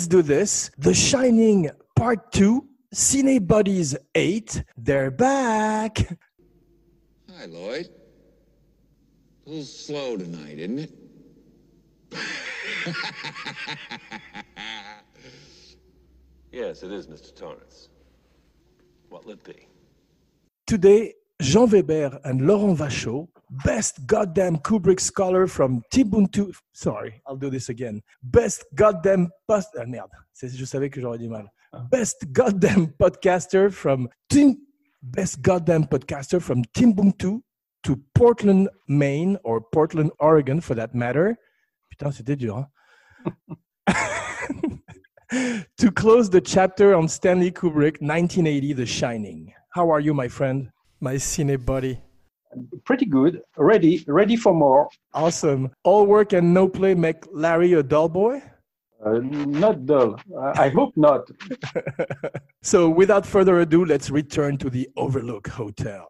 let's do this. The Shining Part 2, Cine Buddies 8, they're back. Hi, Lloyd. A little slow tonight, isn't it? Yes, it is, Mr. Torrance. What'll it be? Today, Jean Weber and Laurent Vachaud, best goddamn Kubrick scholar from Tibuntu. Sorry, I'll do this again. Best goddamn post. Ah, merde, c'est- je savais que j'aurais du mal. Best goddamn podcaster from Tim. Best goddamn podcaster from Timbuktu to Portland, Maine, or Portland, Oregon, for that matter. Putain, c'était dur. Hein? to close the chapter on Stanley Kubrick, 1980, The Shining. How are you, my friend? My cine buddy. Pretty good. Ready, ready for more. Awesome. All work and no play make Larry a dull boy? Uh, not dull. I I hope not. So, without further ado, let's return to the Overlook Hotel.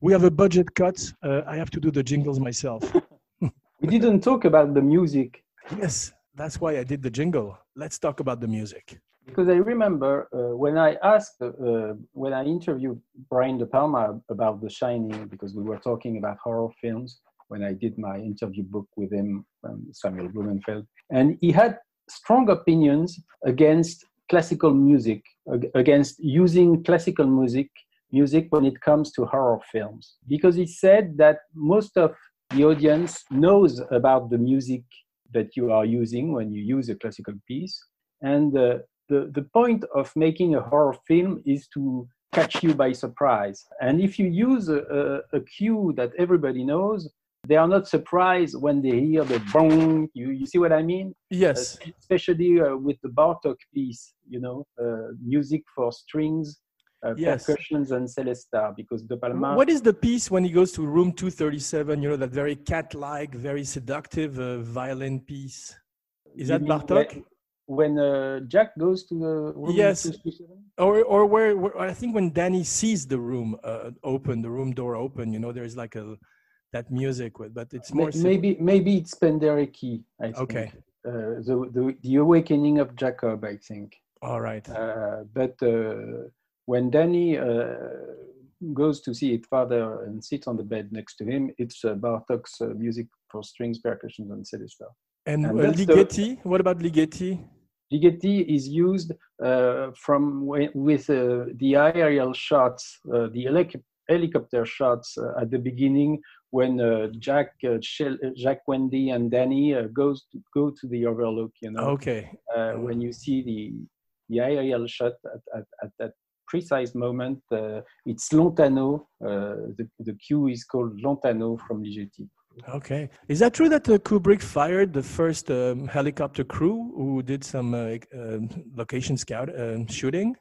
We have a budget cut. Uh, I have to do the jingles myself. We didn't talk about the music yes, that's why I did the jingle. Let's talk about the music. because I remember uh, when I asked, uh, when I interviewed Brian De Palma about The Shining, because we were talking about horror films when I did my interview book with him, um, Samuel Blumenfeld, and he had strong opinions against classical music, ag- against using classical music music when it comes to horror films, because he said that most of the audience knows about the music that you are using when you use a classical piece, and uh, the, the point of making a horror film is to catch you by surprise. And if you use a, a, a cue that everybody knows, they are not surprised when they hear the bong. You, you see what I mean? Yes. Uh, especially uh, with the Bartok piece, you know, uh, music for strings, uh, Yes. percussions, and celesta, because De Palma. What is the piece when he goes to room 237? You know, that very cat like, very seductive uh, violin piece? Is that Bartok? When, when uh, Jack goes to the room Yes. 237? Or, or where, where I think when Danny sees the room uh, open, the room door open, you know, there's like a that music with, but it's more. maybe maybe it's Penderecki. I think. Okay. Uh, the, the the awakening of Jacob, I think. All right. Uh, but uh, when Danny uh, goes to see his father and sits on the bed next to him, it's uh, Bartok's uh, music for strings, percussions, and celesta. And and uh, that's the- Ligeti? What about Ligeti? Ligeti is used uh, from wi- with uh, the aerial shots, uh, the helic- helicopter shots uh, at the beginning when uh, Jack, uh, Shell, Jack, Wendy, and Danny uh, goes to, go to the Overlook. You know, Okay. uh, when you see the the aerial shot at, at, at that precise moment, uh, it's Lontano. Uh, the the cue is called Lontano from Ligeti. Okay. Is that true that uh, Kubrick fired the first um, helicopter crew who did some uh, um location scout um shooting?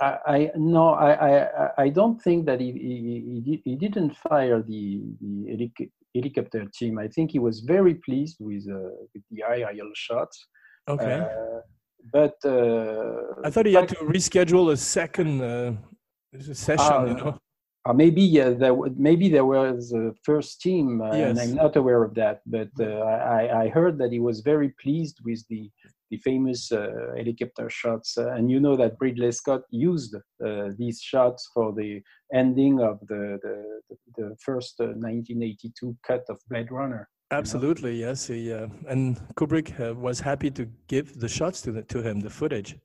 I, I no, I, I, I don't think that he he, he, did, he didn't fire the the helic- helicopter team. I think he was very pleased with uh, with the aerial shots. Okay. But uh, I thought he had to reschedule a second uh, session, you Ah, know? Uh, maybe yeah, there maybe there was a first team, uh, and I'm not aware of that. But uh, I, I heard that he was very pleased with the the famous uh, helicopter shots, uh, and you know that Ridley Scott used uh, these shots for the ending of the the, the, first uh, 1982 cut of Blade Runner. Absolutely, yes. He, uh, and Kubrick uh, was happy to give the shots to, the, to him, the footage.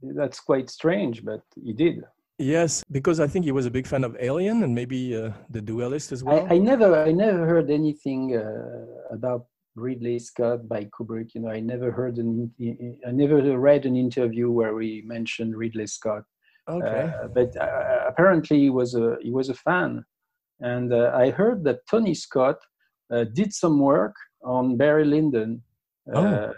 That's quite strange, but he did. Yes, because I think he was a big fan of Alien and maybe uh, The Duelist as well. I, I never I never heard anything uh, about Ridley Scott by Kubrick. You know, I never heard an I never read an interview where we mentioned Ridley Scott. okay. Uh, but uh, apparently he was a he was a fan, and uh, I heard that Tony Scott uh, did some work on Barry Lyndon. Uh, Oh.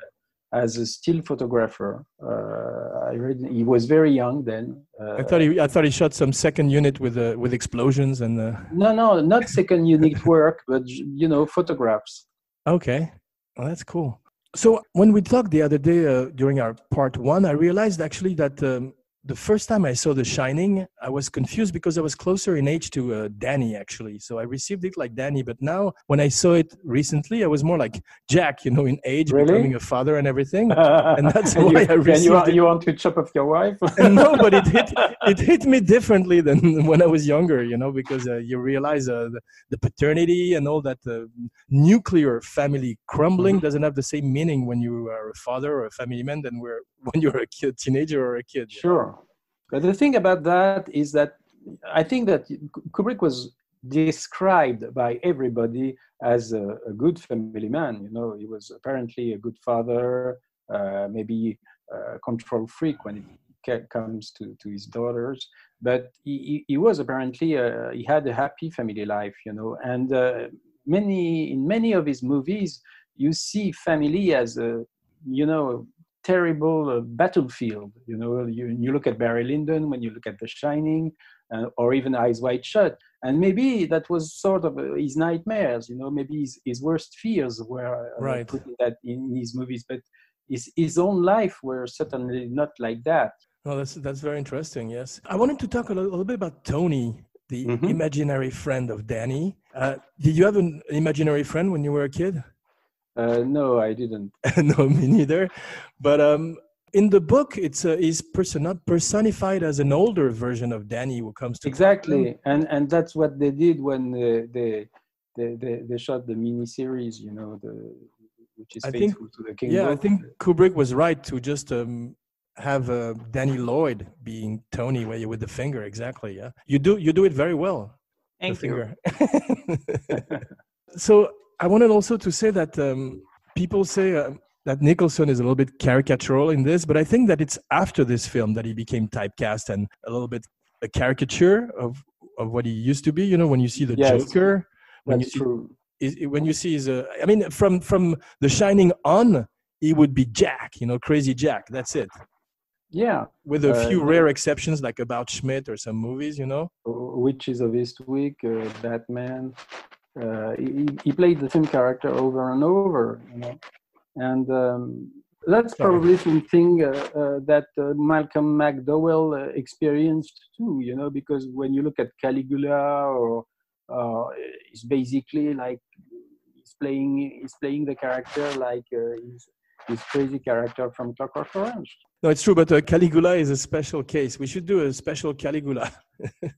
As a still photographer, uh, I read he was very young then. Uh, I thought he I thought he shot some second unit with uh, with explosions and uh, no, no, not second unit work, but you know, photographs. okay, well, that's cool. So when we talked the other day uh, during our part one, I realized actually that um, the first time I saw The Shining, I was confused because I was closer in age to uh, Danny actually. So I received it like Danny. But now, when I saw it recently, I was more like Jack, you know, in age, Really? becoming a father and everything. And that's why you, I and received you, want, it. you want to chop off your wife? And no, but it hit it hit me differently than when I was younger, you know, because uh, you realize uh, the, the paternity and all that uh, nuclear family crumbling doesn't have the same meaning when you are a father or a family man than when you're a kid, teenager or a kid. Sure. But the thing about that is that I think that Kubrick was described by everybody as a, a good family man. You know, he was apparently a good father, uh, maybe a control freak when it comes to, to his daughters. But he, he, he was apparently, uh, he had a happy family life, you know, and uh, many, in many of his movies, you see family as a, you know, terrible uh, battlefield. You know, you, you look at Barry Lyndon when you look at The Shining, uh, or even Eyes Wide Shut, and maybe that was sort of uh, his nightmares. You know, maybe his, his worst fears were uh, Right. put in that in his movies, but his his own life were certainly not like that. Well, that's that's very interesting. Yes, I wanted to talk a little, little bit about Tony, the Mhm. imaginary friend of Danny. Uh, did you have an imaginary friend when you were a kid? Uh, no, I didn't. no, me neither. But um, in the book, it's uh, he's person- not personified as an older version of Danny who comes to Exactly, and and that's what they did when uh, they, they they they shot the miniseries. You know, the which is I think- faithful to the King. Yeah, I think Kubrick was right to just um, have uh, Danny Lloyd being Tony where you with the finger. Exactly. Yeah, you do you do it very well. Thank you. so I wanted also to say that um, people say uh, that Nicholson is a little bit caricatural in this, but I think that it's after this film that he became typecast and a little bit a caricature of of what he used to be. You know, when you see the Yes, Joker, when you see is when you see his, uh, I mean, from from The Shining on, he would be Jack. You know, crazy Jack. That's it. Yeah, With a Uh, few rare exceptions, like about Schmidt or some movies. You know. Witches of Eastwick, uh, Batman. Uh, he, he played the same character over and over, you know, and um, that's probably something uh, uh, that uh, Malcolm McDowell uh, experienced too, you know, because when you look at Caligula, or uh, it's basically like he's playing he's playing the character like uh, his, his crazy character from Clockwork Orange. No, it's true, but uh, Caligula is a special case. We should do a special Caligula.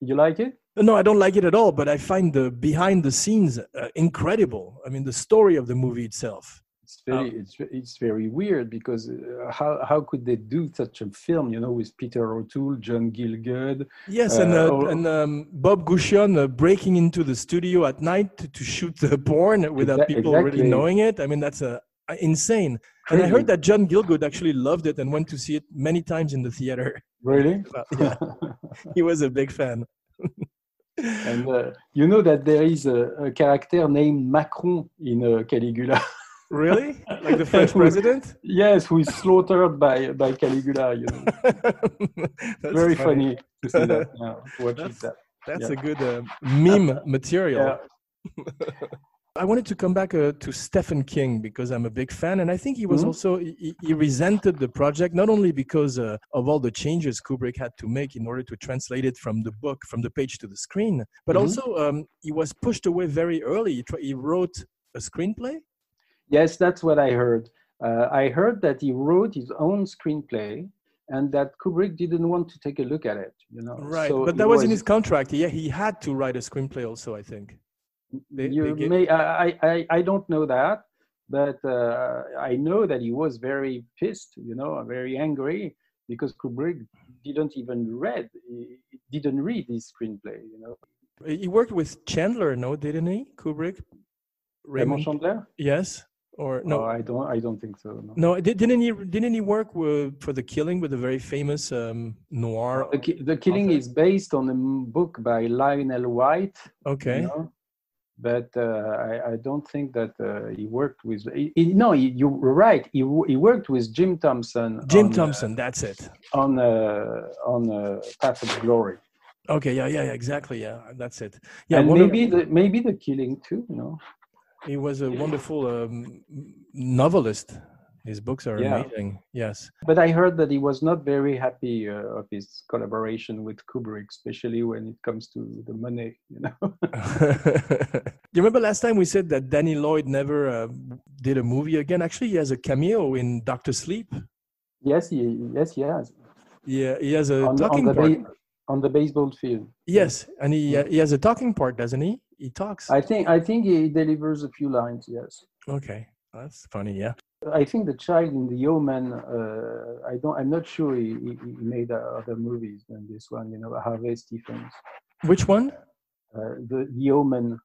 You like it? No, I don't like it at all, but I find the behind the scenes uh, incredible. I mean, the story of the movie itself. It's very, it's, it's very weird because uh, how, how could they do such a film, you know, with Peter O'Toole, John Gielgud? Yes, and Uh, uh, oh. and um, Bob Guccione uh, breaking into the studio at night to, to shoot the porn without people really knowing it. I mean, that's uh, insane. And I heard that John Gielgud actually loved it and went to see it many times in the theater. Really? Well, yeah, he was a big fan. and uh, you know that there is a, a character named Macron in uh, Caligula. Really? Like the French president? yes, who is slaughtered by, by Caligula, you know. Very funny. to see that. Yeah, That's- that. That's Yeah. a good uh, meme material. Yeah. I wanted to come back uh, to Stephen King because I'm a big fan, and I think he was Mhm. also he, he resented the project not only because uh, of all the changes Kubrick had to make in order to translate it from the book from the page to the screen, but Mhm. also um, he was pushed away very early. He, tr- he wrote a screenplay. Yes, that's what I heard. Uh, I heard that he wrote his own screenplay and that Kubrick didn't want to take a look at it, you know. Right, So but that was, in his contract. Yeah, he had to write a screenplay also. I think. They- you they may I, I- I don't know that, but uh, I know that he was very pissed, you know, very angry because Kubrick didn't even read he didn't read his screenplay, you know. He worked with Chandler, no, didn't he? Kubrick. Raymond. Chandler? Yes, or no? No, I don't. I don't think so. No. No, didn't he? Didn't he work with, for the killing with a very famous um, noir? The, the Killing author? is based on a m- book by Lionel White. Okay, You know? But uh, I, I don't think that uh, he worked with. He, he- no, he, you're right. He, he worked with Jim Thompson. Jim on, uh, Thompson. That's it. on uh, on uh, Path of Glory. Okay, yeah, yeah, exactly. Yeah, that's it. Yeah, and one of- maybe the maybe the Killing too. You know. he was a wonderful um, novelist. His books are Yeah. amazing. Yes. But I heard that he was not very happy uh, of his collaboration with Kubrick, especially when it comes to the money. You know. Do you remember last time we said that Danny Lloyd never uh, did a movie again? Actually, he has a cameo in Doctor Sleep. yes, he yes he has Yeah, he has a on, the- on talking the part. ba- on the baseball field. Yes, and he uh, he has a talking part, doesn't he? He talks. I think I think he delivers a few lines. Yes. Okay, that's funny. Yeah. I think the child in the Omen. Uh, I don't. I'm not sure he, he, he made uh, other movies than this one. You know, Harvey Stephens. Which one? Uh, the the Omen.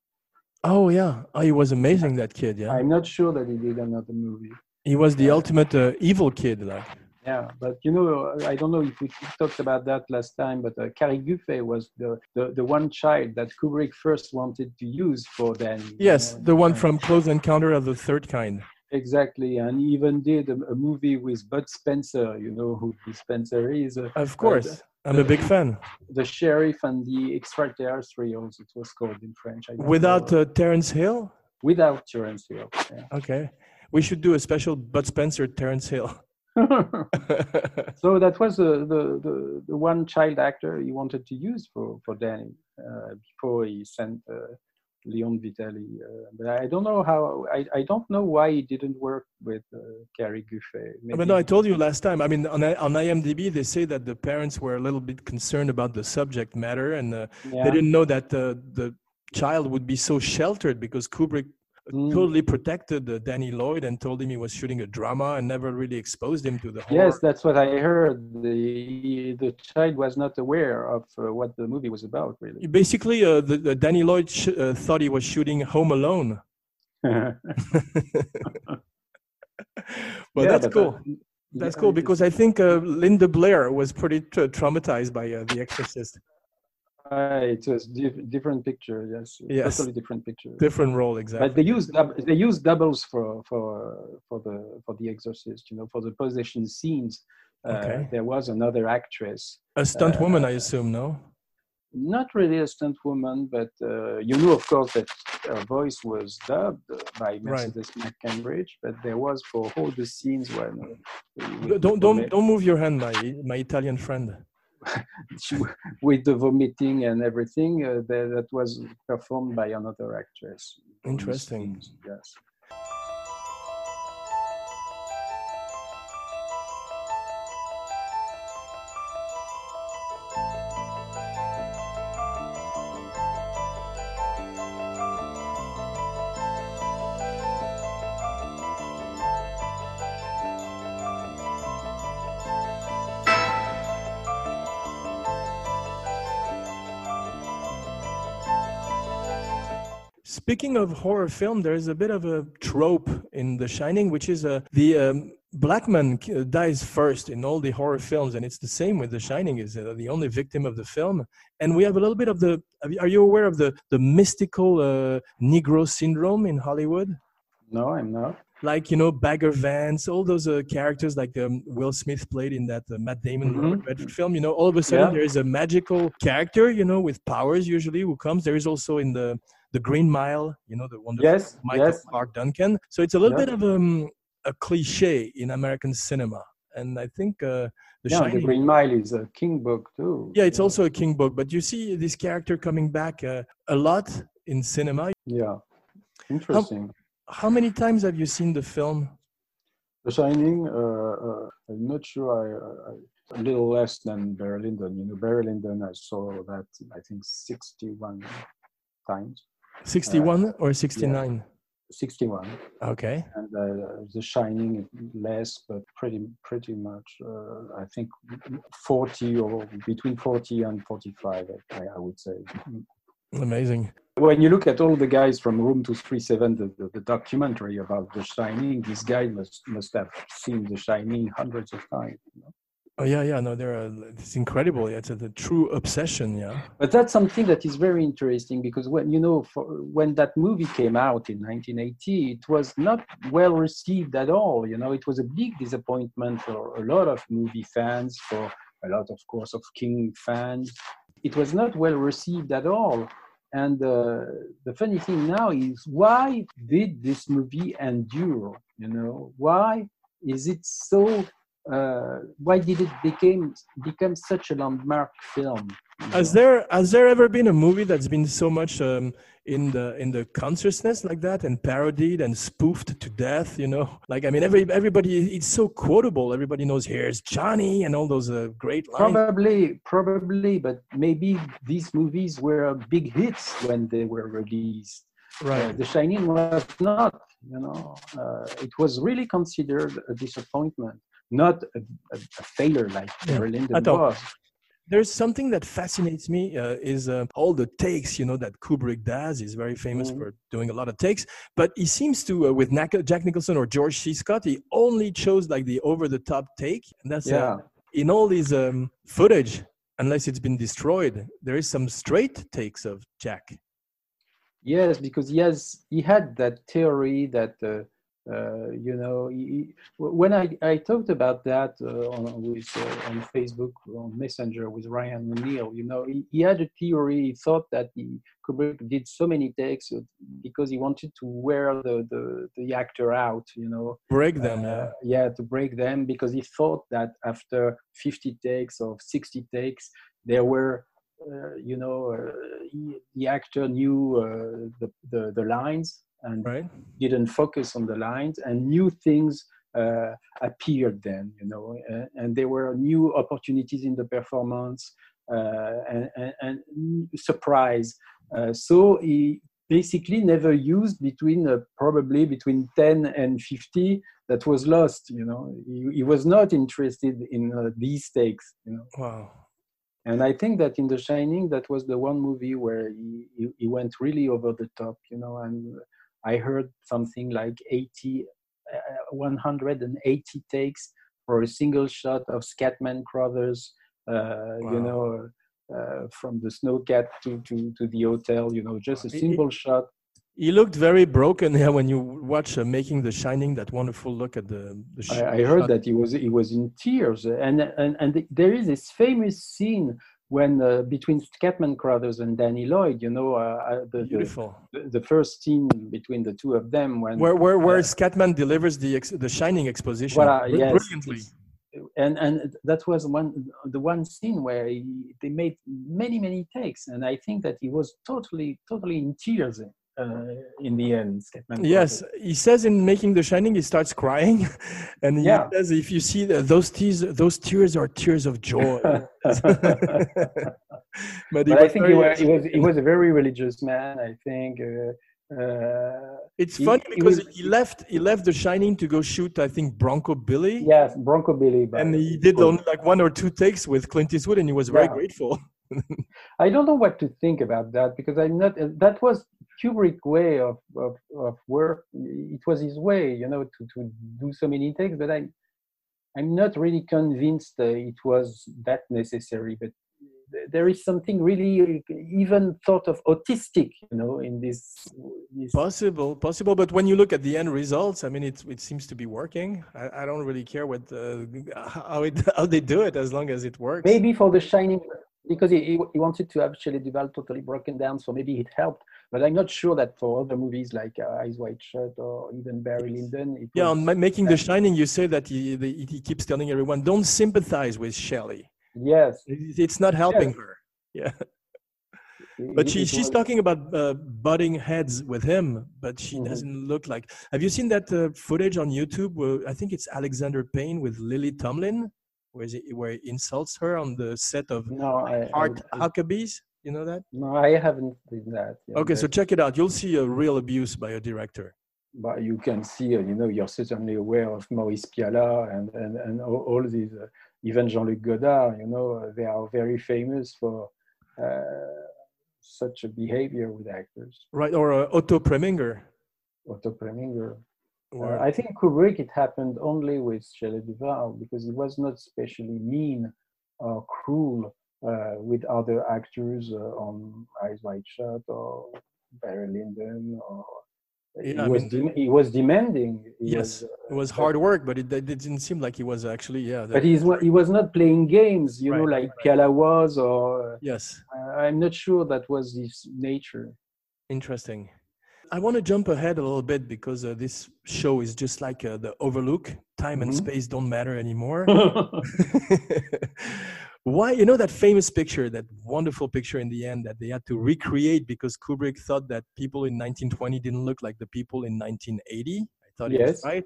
Oh yeah. Oh, he was amazing. That kid. Yeah. I'm not sure that he did another movie. He was the ultimate uh, evil kid. Like. Yeah, but you know, I don't know if we talked about that last time, but uh, Cary Guffey was the, the, the one child that Kubrick first wanted to use for you Yes, know, the one from Close Encounter of the Third Kind. Exactly, and he even did a, a movie with Bud Spencer. You know who Bud Spencer is? Uh, Of course, I'm a big fan. the sheriff and the extraterrestrials. It was called in French. Without uh, Terence Hill. without Terence Hill. Okay, we should do a special Bud Spencer Terence Hill. So that was the, the, the, the one child actor he wanted to use for, for Danny uh, before he sent uh, Leon Vitali. Uh, but I don't know how, I, I don't know why he didn't work with uh, Gary Guffey. But no, I told you last time. I mean, on, on IMDb, they say that the parents were a little bit concerned about the subject matter, and uh, yeah. they didn't know that uh, the child would be so sheltered because Kubrick Mm. totally protected uh, Danny Lloyd and told him he was shooting a drama and never really exposed him to the horror. Yes, that's what I heard. The, the child was not aware of uh, what the movie was about, really. Basically, uh, the, the Danny Lloyd sh- uh, thought he was shooting Home Alone. but Yeah, that's but, cool. uh, That's yeah, cool because I think uh, Linda Blair was pretty tra- traumatized by uh, The Exorcist. Uh, it was diff- different picture, yes. Yes. Totally different picture. Different role, exactly. But they use they use doubles for for for the for the Exorcist. You know, for the possession scenes. Uh, Okay. There was another actress, A stunt uh, woman, I assume, no? not really a stunt woman, but uh, you knew, of course, that her voice was dubbed by Mercedes McCambridge. But there was for all the scenes when uh, Don't don't don't move your hand, my my Italian friend. with the vomiting and everything uh, that, that was performed by another actress. Interesting. Yes. Speaking of horror film, there's a bit of a trope in The Shining, which is uh, the um, black man dies first in all the horror films, and it's the same with The Shining. Is uh, the only victim of the film, and we have a little bit of the. Are you aware of the the mystical uh, Negro syndrome in Hollywood? No, I'm not. Like you know, Bagger Vance, all those uh, characters like um, Will Smith played in that uh, Matt Damon. Robert Redford film. You know, all of a sudden Yeah. there is a magical character, you know, with powers usually who comes. There is also in the the Green Mile, you know, the wonderful Yes, Michael yes. Clark Duncan. So it's a little Yeah. bit of um, a cliche in American cinema, and I think uh, the yeah, Shining. the Green Mile is a King book too. yeah, it's also a King book, but you see this character coming back uh, a lot in cinema. yeah. Interesting. How many times have you seen the film? The Shining. Uh, uh, I'm not sure. I, I a little less than Barry Lyndon. You know, Barry Lyndon. I saw that I think 61 times. 61 or 69? 61. Okay. and uh, The Shining less, but pretty pretty much. Uh, I think 40 or between 40 and 45. I, I would say. Amazing. When you look at all the guys from Room 237, the, the, the documentary about The Shining, these guys must must have seen The Shining hundreds of times. you know. Oh yeah, yeah. No, they're uh, it's incredible. Yeah, it's a, true obsession. Yeah. But that's something that is very interesting because when you know for, when that movie came out in 1980, it was not well received at all. You know, it was a big disappointment for a lot of movie fans, for a lot, of course, of King fans. It was not well received at all. And uh, the funny thing now is, why did this movie endure? You know, why is it so? Uh, why did it became become such a landmark film? Has know? there has there ever been a movie that's been so much um, in the in the consciousness like that and parodied and spoofed to death? You know, like I mean, every everybody it's so quotable. Everybody knows here's Johnny and all those uh, great lines. Probably, probably, but maybe these movies were big hits when they were released. Uh, Right. the Shining was not, you know, uh, it was really considered a disappointment, not a, a, a failure like Yeah. Barry Lyndon Attends. was. There's something that fascinates me uh, is uh, all the takes, you know, that Kubrick does. He's very famous Mhm. for doing a lot of takes, but he seems to, uh, with Jack Nicholson or George C. Scott, he only chose like the over-the-top take. And that's uh, Yeah, in all these um, footage, unless it's been destroyed, there is some straight takes of Jack. yes, because he has he had that theory that uh, uh, you know he, he- when I, I talked about that uh, on with uh, on Facebook on Messenger with Ryan O'Neal, you know he, he had a theory. He thought that he, Kubrick did so many takes uh, because he wanted to wear the the, the actor out, you know. Break them, yeah. Uh, yeah, to break them because he thought that after 50 takes or 60 takes, there were, uh, you know, uh, he, the actor knew uh, the, the, the lines and Right? didn't focus on the lines, and new things uh, appeared then, you know, and, and there were new opportunities in the performance uh, and, and, and surprise. Uh, so he basically never used between uh, probably between 10 and 50 that was lost you know he, he was not interested in uh, these takes you know Wow. and i think that in the shining that was the one movie where he, he, he went really over the top you know and i heard something like 80 uh, 180 takes for a single shot of scatman crothers uh, you know uh, from the snowcat to, to, to the hotel you know just a Wow. It- single shot He looked very broken here when you watch uh, Making the Shining, that wonderful look at the, the I, I heard shot. that he was he was in tears, and and and there is this famous scene when uh, between Scatman Crothers and Danny Lloyd, you know, uh, uh, the, the Beautiful. the the first scene between the two of them when Where, where, where uh, Scatman delivers the, ex- the Shining exposition Voilà, br- yes, brilliantly. and and that was one the one scene where he, they made many many takes, and I think that he was totally totally in tears in the end. Scatman Yes, Crothers. he says in Making the Shining, he starts crying, and he Yeah. says, "If you see the, those tears, those tears are tears of joy." but he but I think he was, he was he was a very religious man. I think. Uh, uh, It's he- funny he because was- he left. He left The Shining to go shoot, I think, Bronco Billy, Yes, Bronco Billy. And he did only like one or two takes with Clint Eastwood, and he was very grateful. I don't know what to think about that because I'm not. uh, That was Kubrick way of, of, of work. It was his way, you know, to, to do so many takes. But I'm I'm not really convinced uh, it was that necessary. But th- there is something really even thought of autistic, you know, in this. this Possible, possible. But when you look at the end results, I mean, it it seems to be working. I, I don't really care what uh, how it how they do it as long as it works. maybe for the shining because he, he, he wanted to have Shelley Duvall totally broken down so maybe it helped but i'm not sure that for other movies like uh, eyes wide shut or even barry lyndon Yeah, was, on Ma- making the Shining, you say that he, the, he keeps telling everyone, "Don't sympathize with Shelley. yes It's not helping her." Yeah, but she she's talking about uh, butting heads with him, but she Mhm. doesn't look like. Have you seen that uh, footage on YouTube? Where I think it's Alexander Payne with Lily Tomlin, where he, where he insults her on the set of no I, Art I, Huckabees. You know that? no i haven't seen that Okay, so check it out. You'll see a real abuse by a director. but you can see uh, you know you're certainly aware of maurice pialat and and, and all, all these uh, even jean-luc godard you know uh, they are very famous for uh, such a behavior with actors Right, or uh, Otto Preminger. otto preminger Or, Uh, I think Kubrick it happened only with Shelley Duvall because he was not especially mean or cruel uh, with other actors uh, on Eyes Wide Shut or Barry Lyndon or Yeah, he I was mean, dem- he was demanding. He yes, was, uh, it was hard work, but it, it didn't seem like he was actually yeah. but he's he was not playing games, you know, like right. Pialat was, or yes, uh, I'm not sure that was his nature. interesting. I want to jump ahead a little bit because uh, this show is just like uh, the Overlook. Time and Mhm. space don't matter anymore. Why, you know, that famous picture, that wonderful picture in the end that they had to recreate because Kubrick thought that people in 1920 didn't look like the people in 1980. I thought he was Yes. right.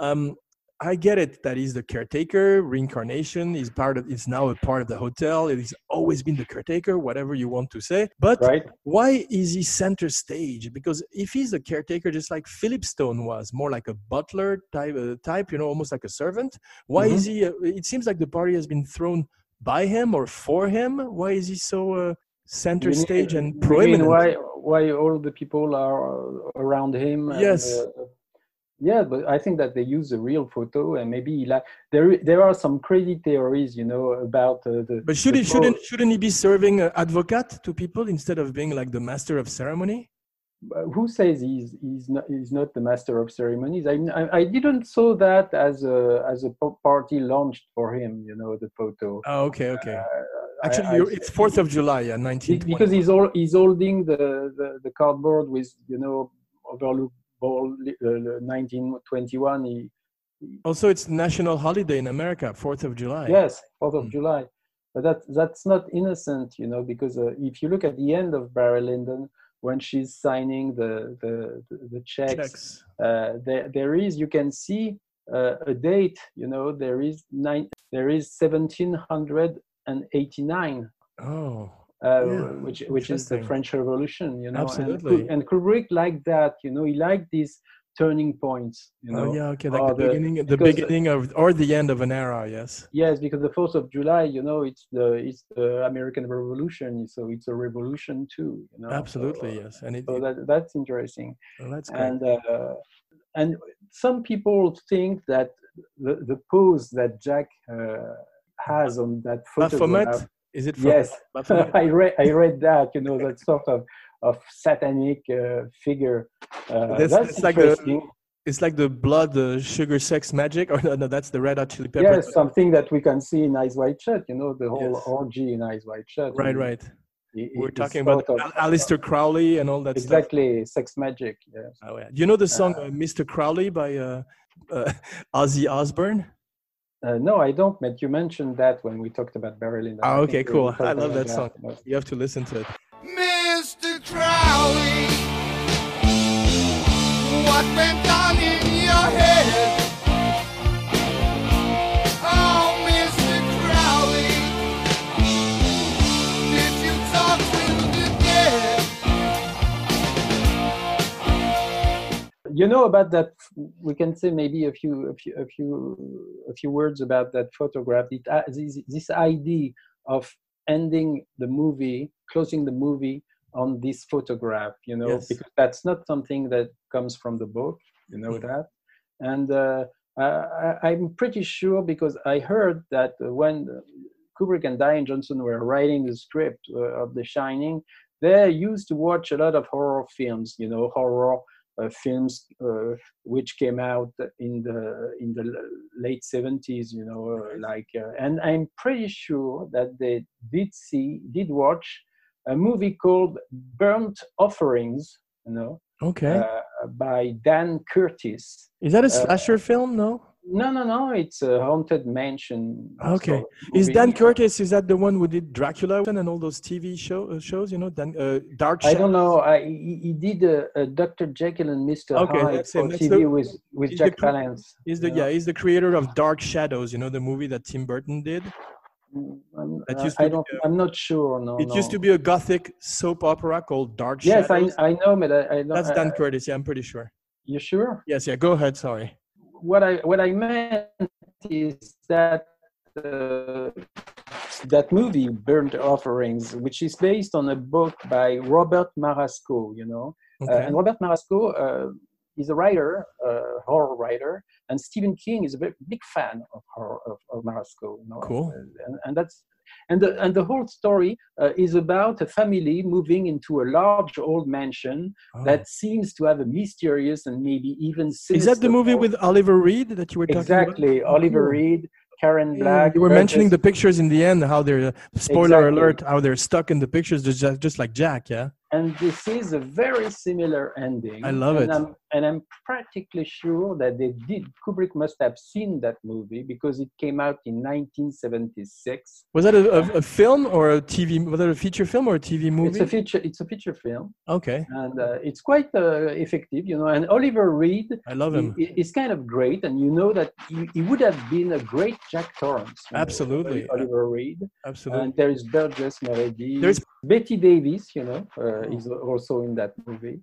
Um, I get it that he's the caretaker, reincarnation. is part of. He's now a part of the hotel. He's always been the caretaker, whatever you want to say. But right? why is he center stage? Because if he's the caretaker, just like Philip Stone was, more like a butler type, uh, type, you know, almost like a servant. Why is he? Uh, it seems like the party has been thrown by him or for him. Why is he so uh, center mean- stage and prominent? why why all the people are around him? and, Yes. uh, yeah, but I think that they use a real photo, and maybe like there there are some crazy theories, you know, about uh, the. But should the he, pro- shouldn't shouldn't he be serving uh, advocate to people instead of being like the master of ceremony? who says he's he's not he's not the master of ceremonies? I I, I didn't saw that as a as a party launched for him. You know the photo. Oh, okay, okay. Uh, Actually, I- I- it's Fourth of July, yeah, Be- 1920. because he's all he's holding the, the the cardboard with you know overlook ball uh, 1921. He, Also, it's national holiday in America, Fourth of July. yes, Fourth of Mm. July. But that that's not innocent, you know, because uh, if you look at the end of Barry Lyndon when she's signing the the the, the checks, Checks. uh, there there is you can see uh, a date. You know, there is nine. There is 1789 Oh, uh, Yeah, which which is the. French Revolution, you know. and Absolutely. And, Kubrick liked that, you know. He liked these turning points, you know. oh yeah, okay, like the, the- beginning, the beginning of or the end of an era. Yes. Yes, because the Fourth of July, you know, it's the it's the American Revolution, so it's a revolution too, you know. so, Absolutely, uh, yes. And it, So that that's interesting. well, that's great. And uh, and some people think that the the pose that Jack uh, has on that photograph. Baphomet? Is it from Yes, I read I read that you know that sort of of satanic uh, figure. Uh, That's- that's that's like the- It's like the blood, the sugar, sex, magic, or no, no that's the Red Hot Chili Peppers. yes, something that we can see in Eyes Wide Shut. You know the whole Yes. orgy in Eyes Wide Shut. Right, and right. it- We're talking about of- Al- Aleister Crowley and all that stuff. exactly sex magic. Yes. Oh, yeah. You know the song uh, "Mr. Crowley" by uh, uh, Ozzy Osbourne? Uh, no, I don't. But you mentioned that when we talked about Barry Lyndon. I okay, cool. I love about that song. but- You have to listen to it. Mr. Crowley, what went you know about that we can say maybe a few a few a few a few words about that photograph it, uh, this, this idea of ending the movie closing the movie on this photograph you know Yes. because that's not something that comes from the book you know Mm. that and uh, I, i'm pretty sure because i heard that when kubrick and diane johnson were writing the script uh, of the shining they used to watch a lot of horror films you know horror films uh, which came out in the in the late 70s you know uh, like uh, and i'm pretty sure that they did see did watch a movie called burnt offerings you know Okay. uh, by dan curtis Is that a uh, slasher film? No. No no no it's a haunted mansion Okay. Is. Dan Curtis? Is that the one who did Dracula and all those TV show, uh, shows? You know, Dan, uh, Dark. I don't know. I, he, he did a, a Dr. Jekyll and Mr. Okay, Hyde that's. That's TV the- with with he's the Jack Palance. He's the yeah. He's the creator of Dark Shadows. You know, the movie that Tim Burton did. Mm, I'm, uh, I don't. a- I'm not sure. No. It used to be a gothic soap opera called Dark Yes, I, Shadows. I know, but I, I don't. That's Dan I- Curtis. Yeah, I'm pretty sure. You sure? Yes. Yeah. Go ahead. Sorry. What I what I meant is that uh, that movie, Burnt Offerings, which is based on a book by Robert Marasco. You know, Uh, and Robert Marasco uh, is a writer, uh, horror writer, and Stephen King is a very big fan of horror of, of Marasco. You know? Cool. Uh, and, and that's and the and the whole story uh, is about a family moving into a large old mansion Oh. that seems to have a mysterious and maybe even Is that the movie with Oliver Reed that you were talking exactly about? Exactly, Oliver cool. Reed, Karen Yeah, Black. You were mentioning the pictures in the end, how they're spoiler Exactly. alert, how they're stuck in the pictures, just just like Jack. Yeah. and this is a very similar ending. I love and it. I'm, and I'm practically sure that they did. Kubrick must have seen that movie because it came out in 1976. Was that a, a, a film or a TV? Was that a feature film or a TV movie? It's a feature. It's a feature film, okay, and uh, it's quite uh, effective, you know. And Oliver Reed I love him. he- he- is kind of great, and you know that he, he would have been a great Jack Torrance. you know, Absolutely. Oliver Reed. Absolutely. And there is Burgess Meredith. There's- Bette Davis, you know, uh, is also in that movie.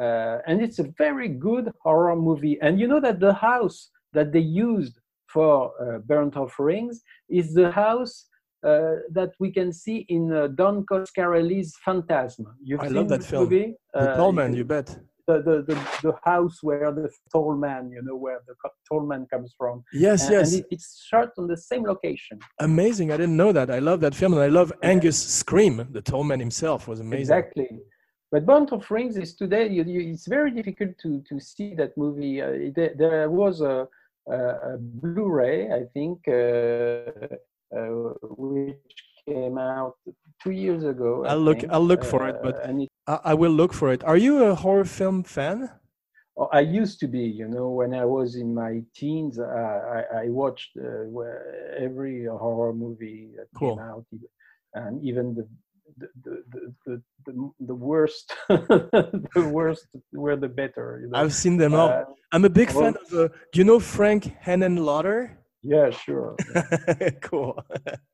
Uh, and it's a very good horror movie. And you know that the house that they used for uh, Burnt Offerings is the house uh, that we can see in uh, Don Coscarelli's Phantasm. You've I seen love that film. Movie? the Uh, tall man, you bet. the, the, the, the house where the tall man, you know, where the tall man comes from. Yes, And, yes. and it, it's shot on the same location. Amazing. I didn't know that. I love that film, and I love Angus Scrimm. The tall man himself was amazing. Exactly. But Burnt Offerings is today. You, you, it's very difficult to to see that movie. Uh, it- there was a, a, a Blu-ray, I think, uh, uh, which came out two years ago. I I'll look- think. I'll look for it, Uh, but- it, I, I will look for it. Are you a horror film fan? oh, I used to be. You know, when I was in my teens, uh, I, I watched uh, every horror movie that Cool. came out, and even the the the the, the, the, the worst the worst were the better you know I've seen them all. Uh, I'm a big well- fan of. Uh, do you know Frank Hennen Henenlotter? yeah sure cool.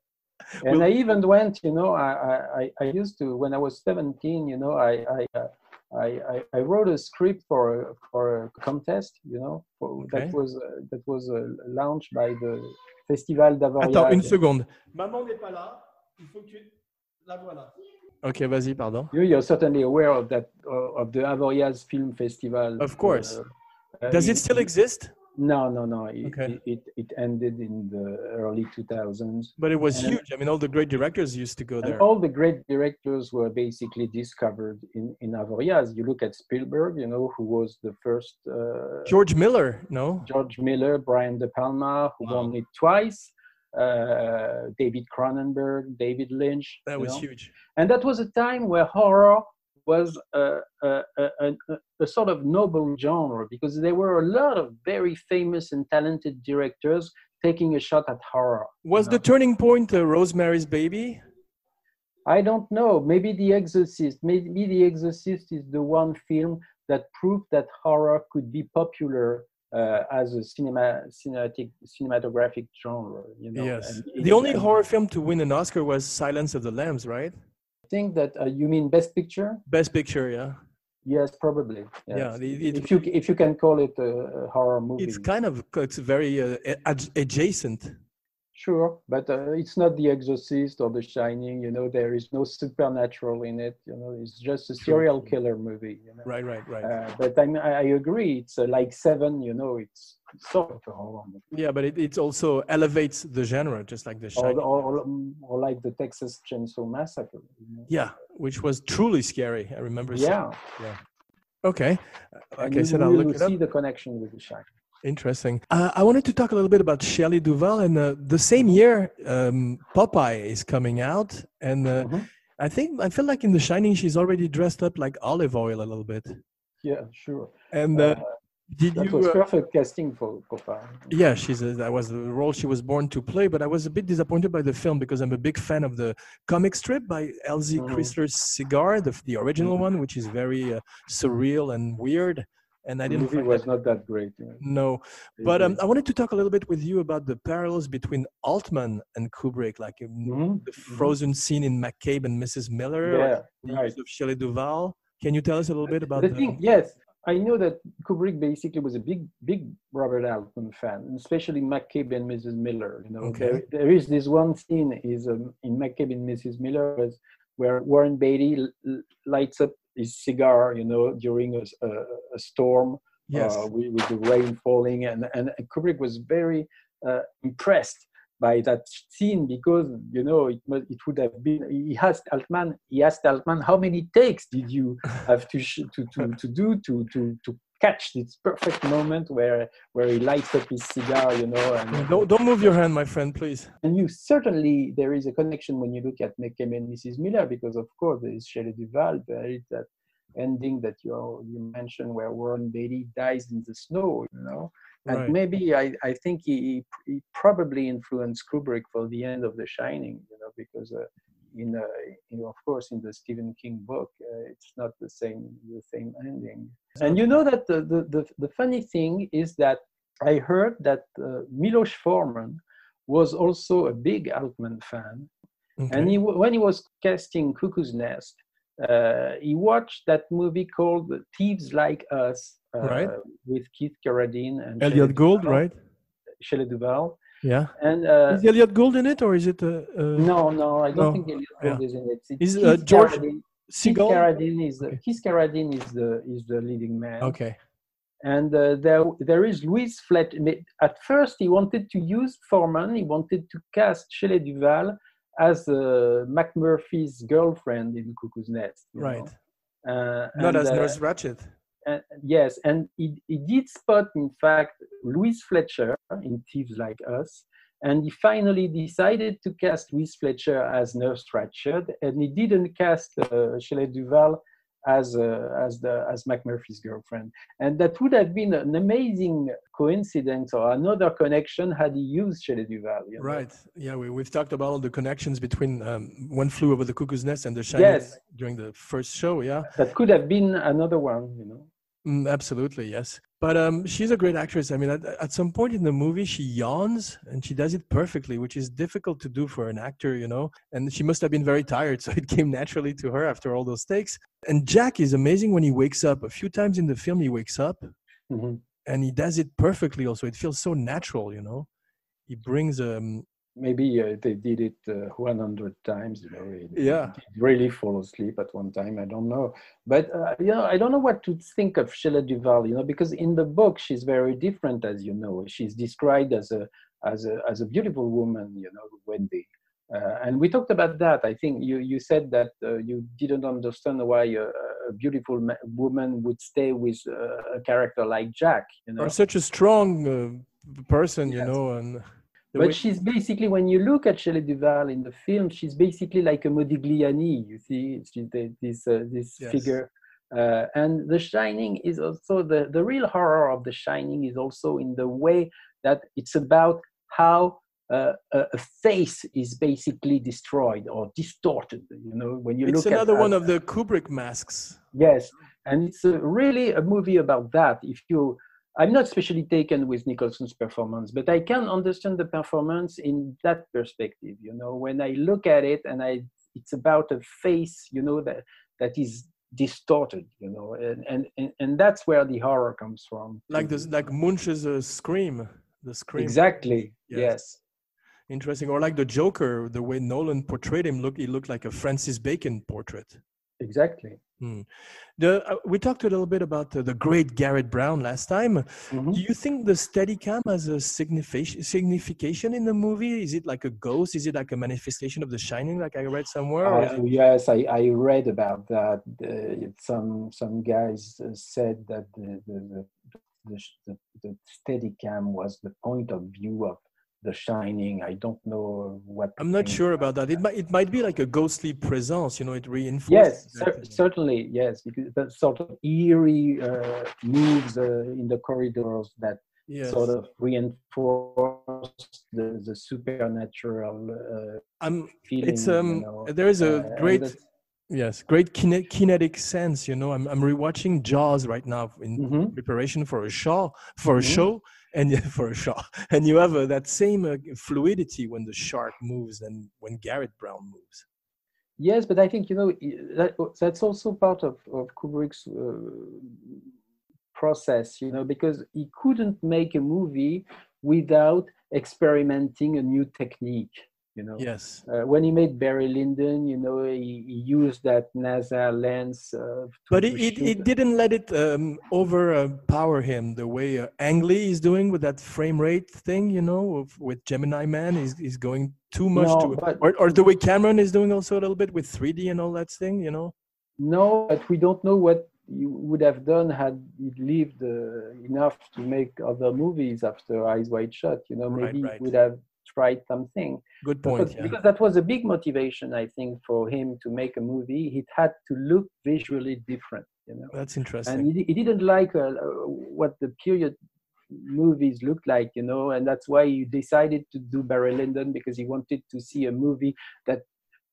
and Will- i even went you know I, I I- i used to when i was 17 you know i i uh, I, I, I wrote a script for a, for a contest, you know, for, Okay. that was uh, that was uh, launched by the Festival d'Avoriaz. Attends une seconde. Maman n'est pas là. Il faut que la voilà. Ok, vas-y, pardon. You, you're certainly aware of that uh, of the Avoriaz Film Festival. Of course. uh, uh, Does in- it still in- exist? No, no, no. It, Okay. it, it, it ended in the early 2000s. But it was And- huge. I mean, all the great directors used to go there. all the great directors were basically discovered in, in Avoriaz. You look at Spielberg, you know, who was the first uh, George Miller, no? George Miller, Brian De Palma, who Wow. won it twice, uh, David Cronenberg, David Lynch. That was know. huge. And that was a time where horror was a, a, a, a, a sort of noble genre because there were a lot of very famous and talented directors taking a shot at horror. Was know. the turning point uh, Rosemary's Baby? I don't know. Maybe The Exorcist. Maybe The Exorcist is the one film that proved that horror could be popular uh, as a cinema, cinematic, cinematographic genre. You know. yes. And The only and horror film to win an Oscar was Silence of the Lambs, right? I think that uh, you mean Best Picture? Best Picture, yeah. Yes, probably. Yeah, Yes. the- it- if you if you can call it a, a horror movie. It's kind of it's very uh, ad- adjacent. Sure, but uh, it's not The Exorcist or The Shining. You know, there is no supernatural in it. You know, it's just a serial killer movie. You know? Right, right, right. Uh, but I, mean, I agree. It's uh, like Seven. You know, it's sort of a horror movie. yeah, but it, it also elevates the genre, just like The Shining. or, or like the Texas Chainsaw Massacre. You know? Yeah, which was truly scary. I remember. seeing- Yeah. Okay. Like and I you said, I'll look it up. see the connection with The Shining. Interesting. Uh, I wanted to talk a little bit about Shelley Duvall, and uh, the same year, um, Popeye is coming out, and uh, Mhm. I think I feel like in The Shining, she's already dressed up like Olive Oyl a little bit. Yeah, sure. And uh, Uh, did that you? was uh, perfect casting for Popeye. yeah, she's a, that was the role she was born to play. But I was a bit disappointed by the film because I'm a big fan of the comic strip by Elzie Mhm. Chrysler's Segar, the the original Mhm. one, which is very uh, surreal and weird. And I didn't. movie find was that- not that great. know. no, But um. I wanted to talk a little bit with you about the parallels between Altman and Kubrick, like um, Mhm, the mhm. frozen scene in McCabe and Mrs. Miller, Yeah, the right. use of Shelley Duvall. Can you tell us a little bit about the the, thing, yes, I know that Kubrick basically was a big, big Robert Altman fan, especially McCabe and Mrs. Miller. You know, Okay. there, there is this one scene is um, in McCabe and Mrs. Miller where Warren Beatty lights up his cigar, you know, during a storm yes, uh, with, with the rain falling, and, and Kubrick was very uh, impressed by that scene because you know it must, it would have been he asked Altman he asked Altman how many takes did you have to sh- to, to to do to to to catch this perfect moment where where he lights up his cigar, you know, and Don't, don't move your hand, my friend, please. and you certainly there is a connection when you look at McCabe and Mrs. Miller because of course there is Shelley Duvall, there is that ending that you you mentioned where Warren Beatty dies in the snow, you know. And Right. maybe I, I think he, he- he probably influenced Kubrick for the end of The Shining, you know, because uh, in, you of course, in the Stephen King book, uh, it's not the same the same ending. And you know that the, the, the, the funny thing is that I heard that uh, Milos Forman was also a big Altman fan, Okay. and he, when he was casting Cuckoo's Nest, uh, he watched that movie called Thieves Like Us uh, Right. with Keith Carradine and Elliot Shelley Gould, Duvall- right? Shelley Duvall. Yeah. And uh, Is Elliot Gould in it, or is it uh, uh, no, no, I don't No, think Elliot yeah. Is in it. It's Is, uh, George Carradine, Keith Carradine is the Okay. Keith Carradine is the is the leading man. Okay. and uh, there there is Louise Fletcher. At first, he wanted to use Forman. He wanted to cast Shelley Duvall as uh, McMurphy's girlfriend in Cuckoo's Nest. Right. Uh, Not and, as uh, Nurse Ratched. And- yes, and he, he did spot, in fact, Louise Fletcher in Thieves Like Us, and he finally decided to cast Louise Fletcher as Nurse Ratched, and he didn't cast uh, Shelley Duvall as uh, as the as McMurphy's girlfriend, and that would have been an amazing coincidence or another connection had he used Shelley Duvall. you know. Right. Yeah, we, we've talked about all the connections between um, One Flew Over the Cuckoo's Nest and The Shining Yes. during the first show. Yeah. That could have been another one, you know. Mm, absolutely, yes. But um, she's a great actress. I mean, at, at some point in the movie, she yawns and she does it perfectly, which is difficult to do for an actor, you know. And she must have been very tired, so it came naturally to her after all those takes. And Jack is amazing when he wakes up. A few times in the film, he wakes up Mhm. and he does it perfectly. Also, it feels so natural, you know. He brings um, maybe uh, they did it uh, 100 times you know Yeah. really fall asleep at one time i don't know but uh, you know i don't know what to think of Shelley Duvall you know because in the book she's very different as you know she's described as a as a as a beautiful woman you know wendy uh, and we talked about that i think you you said that uh, you didn't understand why a, a beautiful ma- woman would stay with uh, a character like jack you know or such a strong uh, person, you Yes. know. And the But way- she's basically, when you look at Shelley Duvall in the film, she's basically like a Modigliani. You see, she's the, this uh, this Yes. figure. Uh, and The Shining is also the the real horror of The Shining is also in the way that it's about how uh, a, face is basically destroyed or distorted. You know, when you it's look another at one of the Kubrick masks. Yes, and it's a, really a movie about that. If you, I'm not especially taken with Nicholson's performance, but I can understand the performance in that perspective. You know, when I look at it, and I, it's about a face, you know, that that is distorted. You know, and and and, that's where the horror comes from. Like this, like Munch's uh, scream, the scream. Exactly. Yes. yes. Interesting. Or like the Joker, the way Nolan portrayed him, look, he looked like a Francis Bacon portrait. Exactly. The uh, we talked a little bit about uh, the great Garrett Brown last time. Mhm. Do you think the Steadicam has a signification signification in the movie? Is it like a ghost? Is it like a manifestation of The Shining, like I read somewhere? Uh, yes, I, I read about that. Some some guys uh, said that the the, the, the, the, the Steadicam was the point of view of The Shining. I don't know what. I'm not sure about that. It might it might be like a ghostly presence. You know, it reinforces. Yes, cer- certainly, yes, because that sort of eerie uh, moves uh, in the corridors that yes. sort of reinforce the, the supernatural uh, I'm, feeling. it's you um. know. There is a Uh, great. Yes, great kine- kinetic sense. You know, I'm I'm rewatching Jaws right now in Mhm. preparation for a show for a Mhm. show and for a show, and you have uh, that same uh, fluidity when the shark moves and when Garrett Brown moves. Yes, but I think you know that, that's also part of of Kubrick's uh, process, you know, because he couldn't make a movie without experimenting a new technique. You know, Yes, uh, when he made Barry Lyndon, you know, he, he used that NASA lens. Uh, but it, it, it didn't let it um, overpower him the way uh, Ang Lee is doing with that frame rate thing. You know, of, with Gemini Man, he's, he's going too much No, to, but- or or the way Cameron is doing also a little bit with 3D and all that thing. You know. No, but we don't know what he would have done had he lived uh, enough to make other movies after Eyes Wide Shut. You know, Right, maybe he right. would have tried something. Good point. Because, Yeah. because that was a big motivation, I think, for him to make a movie. It had to look visually different, you know. That's interesting. And he, he didn't like uh, what the period movies looked like, you know, and that's why he decided to do Barry Lyndon because he wanted to see a movie that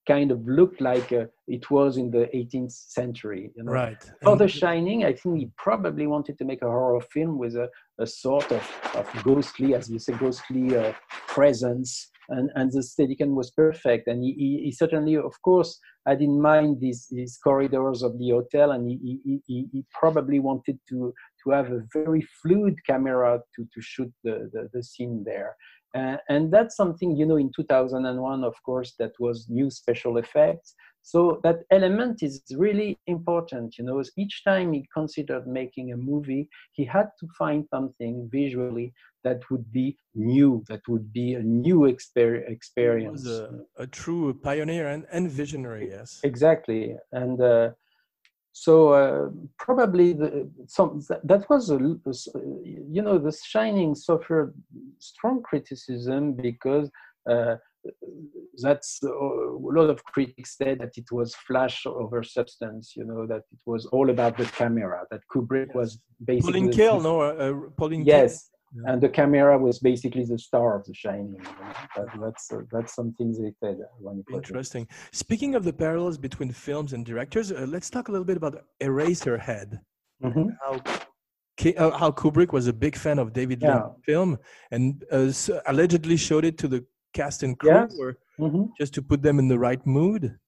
kind of looked like uh, it was in the 18th century, you know. right. For And- The Shining, I think he probably wanted to make a horror film with a, a sort of, of ghostly, as you say, ghostly uh, presence. And, and the Steadicam was perfect. And he, he, he certainly, of course, had in mind these, these corridors of the hotel. And he, he, he, he probably wanted to, to have a very fluid camera to, to shoot the, the, the scene there. Uh, and that's something, you know, in 2001, of course, that was new special effects. So that element is really important. You know, each time he considered making a movie, he had to find something visually that would be new, that would be a new exper- He experience. was a, a true pioneer and, and visionary, yes. Exactly, and uh, so uh, probably the, some that, that was a, you know the Shining suffered strong criticism because uh, that's uh, a lot of critics said that it was flash over substance. You know that it was all about the camera. That Kubrick was basically Pauline Kael, no? Uh, uh, Pauline. Yes, Yeah. and the camera was basically the star of The Shining. That, that's uh, that's something they said when it Interesting. Speaking of the parallels between films and directors, uh, let's talk a little bit about Eraserhead. Mhm. How uh, how Kubrick was a big fan of David Yeah. Lynch's film and uh, allegedly showed it to the cast and crew, Yes. or Mhm. just to put them in the right mood.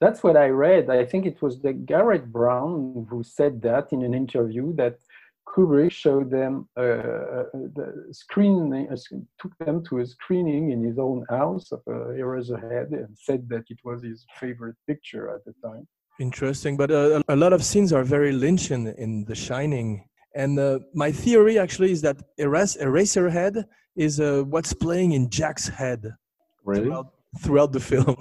That's what I read. I think it was the Garrett Brown who said that in an interview that Kubrick showed them uh, uh, the screening, uh, took them to a screening in his own house of uh, Eraserhead and said that it was his favorite picture at the time. Interesting, but uh, a lot of scenes are very Lynchian in The Shining. And uh, my theory actually is that Eras- Eraserhead is uh, what's playing in Jack's head throughout, throughout the film.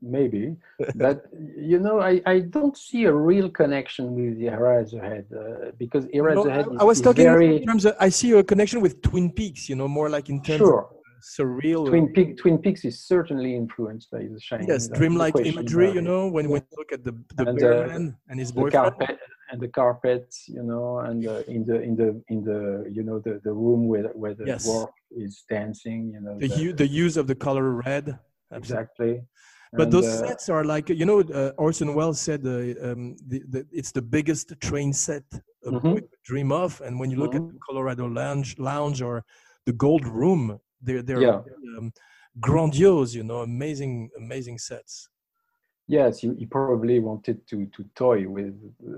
Maybe, but you know, I, I don't see a real connection with the Eraserhead uh, because No, Eraserhead I, is, I was talking very in terms of, I see a connection with Twin Peaks, you know, more like in terms sure. of surreal. Twin, Peak, Twin Peaks is certainly influenced by The Shining. yes, the dreamlike imagery, you know, when, Yeah. you look at the, the And, uh, man and his boyfriend. carpet and the carpet, you know, and uh, in the in the in the you know the, the room where where the Yes. dwarf is dancing, you know. The, the- the use of the color red. Absolutely. exactly. But And, those uh, sets are like, you know, uh, Orson Welles said uh, um, the, the, it's the biggest train set a boy could dream of. And when you look at Mhm. the Colorado Lounge, Lounge or the Gold Room, they're, they're Yeah. um, grandiose, you know, amazing, amazing sets. yes, he, he probably wanted to to toy with. Uh,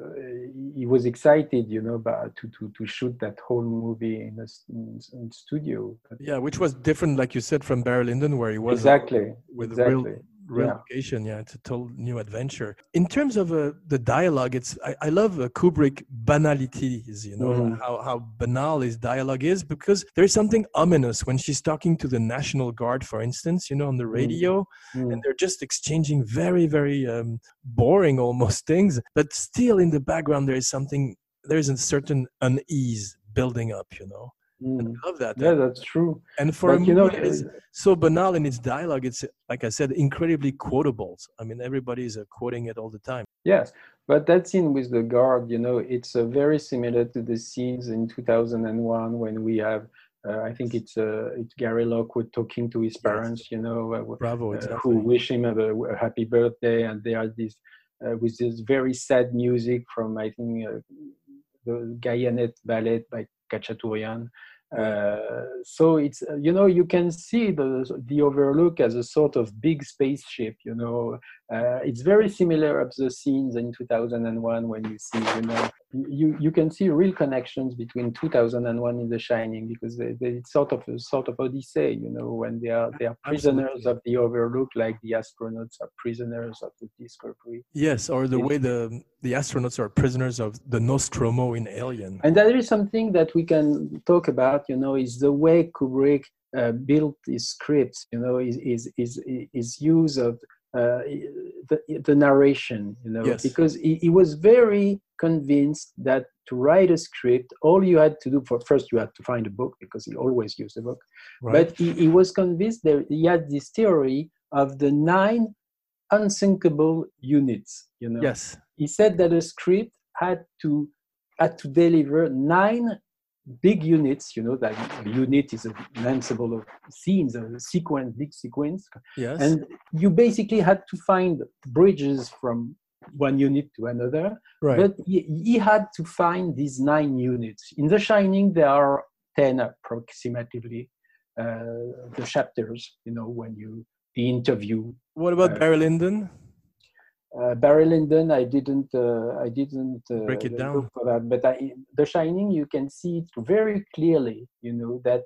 he- he was excited, you know, about to to to shoot that whole movie in a in, in studio. Yeah, which was different, like you said, from Barry Lyndon, where he was exactly. with exactly. real real Yeah. Yeah, it's a total new adventure. In terms of uh, the dialogue, it's I, I love uh, Kubrick banalities. You know Mhm. how how banal his dialogue is because there's something ominous when she's talking to the National Guard, for instance. You know, on the radio, Mm. and they're just exchanging very very um, boring almost things, but still in the background there is something. There is a certain unease building up. You know, Mm. I love that. Yeah, that's true. And for a But you know, is uh, so banal in its dialogue, it's like I said, incredibly quotable. I mean, everybody is uh, quoting it all the time. Yes, but that scene with the guard, you know, it's uh, very similar to the scenes in 2001 when we have, uh, I think it's uh, it's Gary Lockwood talking to his parents, you know, uh, Bravo, exactly. who wish him a, a happy birthday, and they are this uh, with this very sad music from I think uh, the Gayane Ballet by Khachaturian. Uh, so it's uh, you know you can see the the overlook as a sort of big spaceship you know. Uh, it's very similar of the scenes in 2001 when you see you know you you can see real connections between 2001 and The Shining because they, they, it's sort of a sort of odyssey you know when they are they are prisoners Absolutely. of the overlook like the astronauts are prisoners of the discovery Yes, or the way the the astronauts are prisoners of the Nostromo in Alien. And that is something that we can talk about, you know, is the way Kubrick uh, built his scripts, you know, is is is his use of uh, the, the narration, you know, Yes. because he, he was very convinced that to write a script, all you had to do for first you had to find a book because he always used a book. Right. But he, he was convinced that he had this theory of the nine unsinkable units. You know, yes. he said that a script had to had to deliver nine big units. You know, that a unit is an ensemble of scenes, a sequence, big sequence, Yes. and you basically had to find bridges from one unit to another. right. But he, he had to find these nine units. In The Shining, there are 10 approximately, uh, the chapters, you know, when you, the interview. what about uh, Barry Lyndon? Uh, Barry Lyndon, I didn't, uh, I didn't uh, Break it down. for that, but I, The Shining, you can see it very clearly, you know, that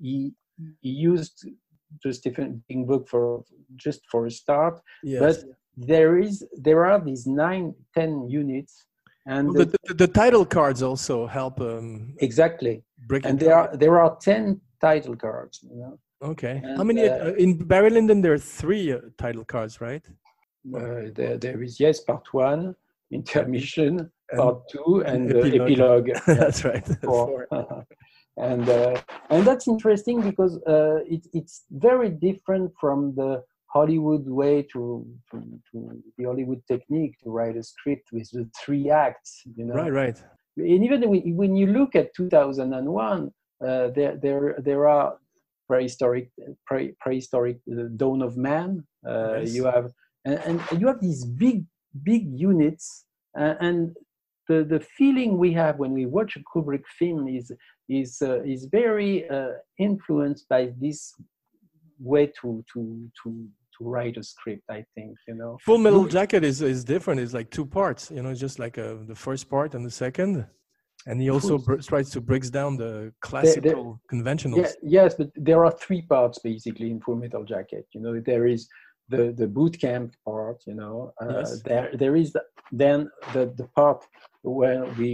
he, he used the Stephen King book for just for a start, Yes. but there is there are these nine, ten units, and Well, the, the, the title cards also help um, exactly and down. there are there are 10 title cards you know Okay. How many? uh, Uh, in Barry Lyndon, there are three uh, title cards, right? uh, there, there is yes part one intermission And- part two and uh, epilogue. epilogue, Yeah, That's right. four. Four. and uh, and that's interesting because uh, it, it's very different from the Hollywood way to, to to the Hollywood technique to write a script with the three acts you know Right, right. and even when- you look at 2001 uh, there there there are prehistoric pre, prehistoric uh, dawn of man uh, Yes. you have and, and you have these big big units uh, and the the feeling we have when we watch a kubrick film is is uh, is very uh, influenced by this way to to to to write a script i think you know Full Metal Jacket is is different. It's like two parts. You know, it's just like uh, the first part and the second. And he also br- tries to breaks down the classical conventional Yeah, yes, but there are three parts basically in Full Metal Jacket. You know, there is the the boot camp part. You know, uh, Yes. there there is the, then the the part where we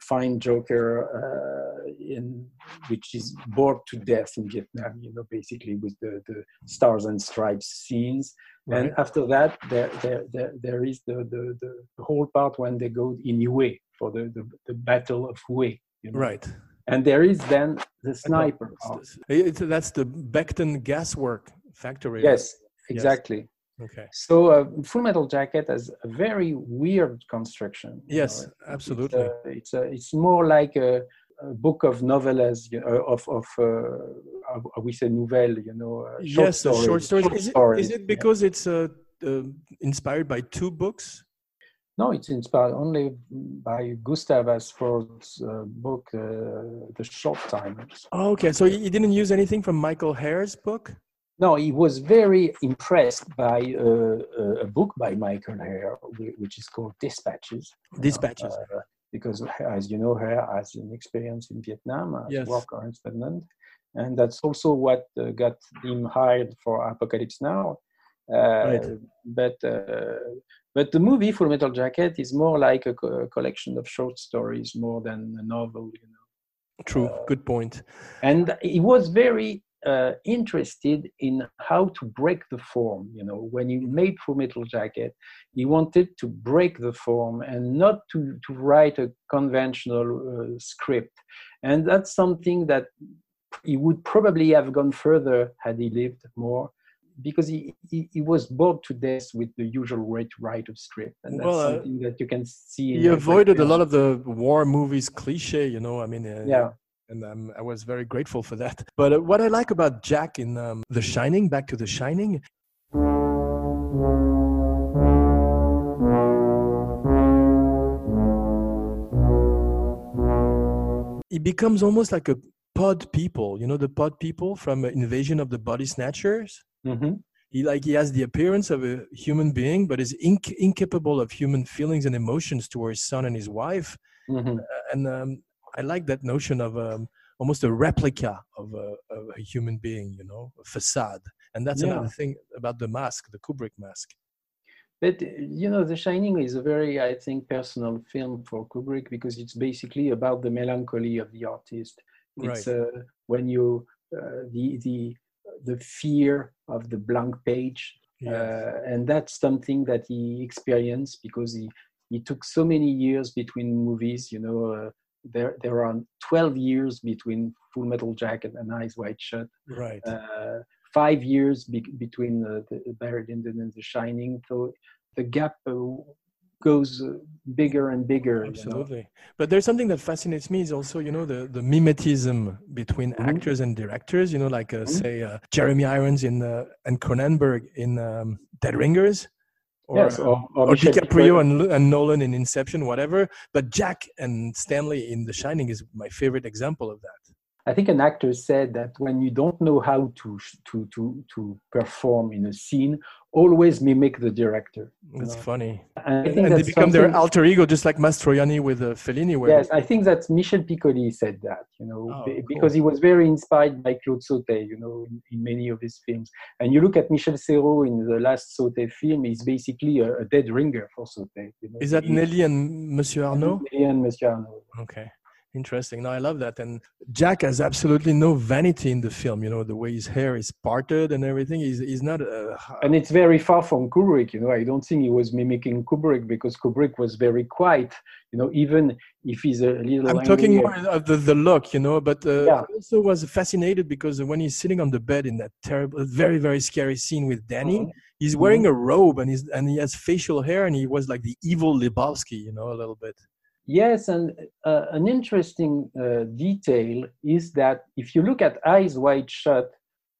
find Joker uh, in which is bored to death in Vietnam. You know, basically with the the stars and stripes scenes. And after that, there, there, there, there is the, the, the, the whole part when they go in Hue for the, the, the Battle of Hue. You know? Right. And there is then the sniper part. It's, that's the Beckton gaswork factory. Yes, exactly. Okay. So uh, Full Metal Jacket has a very weird construction. you Yes, know. It's, absolutely. uh, It's a, it's more like a, a book of novellas, you know, of of uh, we say nouvelle, you know. Uh, short yes, the short stories. short Is, it, stories, is it yeah. because it's uh, uh, inspired by two books? No, it's inspired only by Gustav Hasford's uh, book, uh, The Short Timers. Oh, okay, so he didn't use anything from Michael Herr's book. No, he was very impressed by uh, a- a book by Michael Herr, which is called Dispatches. Dispatches. uh, because, as you know, Herr has an experience in Vietnam as Yes. war correspondent. And that's also what uh, got him hired for Apocalypse Now. Uh, Right. But uh, but the movie Full Metal Jacket is more like a, co- a collection of short stories more than a novel, you know True. Uh, Good point. and he was very uh, interested in how to break the form. You know when he made full metal jacket he wanted to break the form and not to, to write a conventional uh, script. And that's something that he would probably have gone further had he lived more because he, he, he was bored to death with the usual way to write a script. And that's Well, uh, something that you can see He avoided a lot of the war movies cliche, you know. I mean, uh, yeah and um, I was very grateful for that. But uh, what I like about Jack in um, The Shining, back to The Shining, he becomes almost like a pod people. You know, the pod people from uh, Invasion of the Body Snatchers. hmm He like he has the appearance of a human being, but is inc- incapable of human feelings and emotions towards his son and his wife. hmm and um, I like that notion of um, almost a replica of a, of a human being, you know, a facade. And that's Yeah. another thing about the mask, the Kubrick mask. But uh, you know, The Shining is a very, I think, personal film for Kubrick because it's basically about the melancholy of the artist. It's uh, when you uh, the the the fear of the blank page, Yeah. uh, and that's something that he experienced because he It took so many years between movies. You know, uh, there there are 12 years between Full Metal Jacket and Eyes Wide Shut. Right. Uh, five years be- between uh, the Barry Lyndon and The Shining. So the gap uh, goes uh, bigger and bigger. you know. Absolutely. But there's something that fascinates me is also, you know, the, the mimetism between Mhm. actors and directors, you know, like, uh, Mhm. say, uh, Jeremy Irons in uh, and Cronenberg in um, Dead Ringers. Or, yes, or, or or DiCaprio and, and Nolan in Inception, whatever. But Jack and Stanley in The Shining is my favorite example of that. I think an actor said that when you don't know how to to to to perform in a scene, always mimic the director. It's know. funny. And I And, think and they become their alter ego, just like Mastroianni with uh, Fellini. Where Yes, I think that Michel Piccoli said that, you know, Oh, be- cool. because he was very inspired by Claude Sautet, you know, in, in many of his films. And you look at Michel Serrault in the last Sautet film, he's basically a, a dead ringer for Sautet. You know? Is that He- Nelly and Monsieur Arnaud? Nelly and Monsieur Arnaud. Okay. Interesting. No, I love that. And Jack has absolutely no vanity in the film. You know, the way his hair is parted and everything. He's, he's not. Uh, And it's very far from Kubrick, you know. I don't think he was mimicking Kubrick because Kubrick was very quiet, you know, even if he's a little. I'm talking angry. more of the, the look, you know, but uh, Yeah. I also was fascinated because when he's sitting on the bed in that terrible, very, very scary scene with Danny, Mhm. he's wearing a robe and he's and he has facial hair and he was like the evil Lebowski, you know, a little bit. Yes, and uh, an interesting uh, detail is that if you look at Eyes Wide Shut,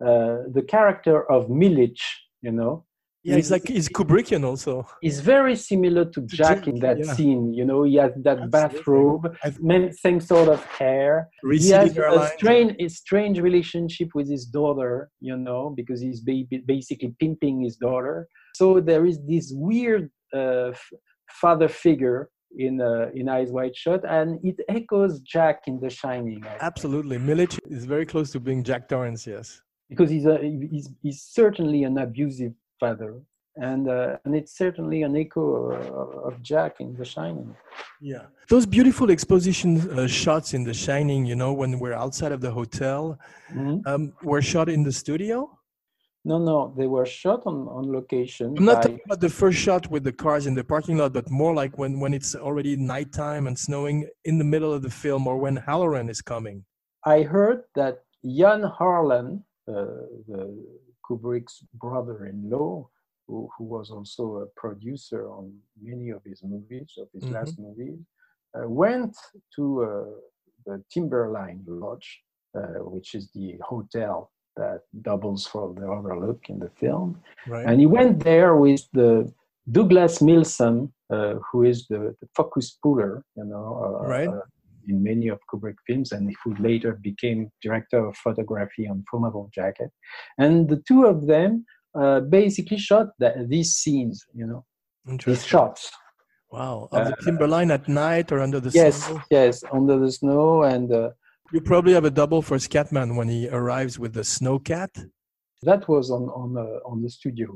uh, the character of Milich, you know, Yeah, he's like he's Kubrickian also. is very similar to Jack Jack, in that yeah. scene. You know, he has that Absolutely. bathrobe, I've- same sort of hair. He has a strange, a strange relationship with his daughter, you know, because he's basically pimping his daughter. So there is this weird uh, father figure in uh, in Eyes Wide Shut, and it echoes Jack in The Shining. I think, Absolutely, Milich is very close to being Jack Torrance. Yes. because he's a he's, he's certainly an abusive father, and uh, and it's certainly an echo of, of Jack in The Shining. Yeah. Those beautiful exposition uh, shots in The Shining, you know, when we're outside of the hotel, Mhm. um, were shot in the studio. No, no, they were shot on, on location. I'm not by- talking about the first shot with the cars in the parking lot, but more like when, when it's already nighttime and snowing in the middle of the film or when Halloran is coming. I heard that Jan Harlan, uh, the Kubrick's brother-in-law, who, who was also a producer on many of his movies, of his Mhm. last movies, uh, went to uh, the Timberline Lodge, uh, which is the hotel that doubles for the overlook in the film, Right. and he went there with the Douglas Milsome, uh, who is the, the focus puller, you know, uh, Right. uh, in many of Kubrick films, and who later became director of photography on Metal Jacket. And the two of them uh, basically shot that, these scenes, you know, these shots. Wow. Of the Timberline at night or under the Yes, snow. yes, under the snow, and uh, You probably have a double for Scatman when he arrives with the snow cat. that was on on uh, on the studio.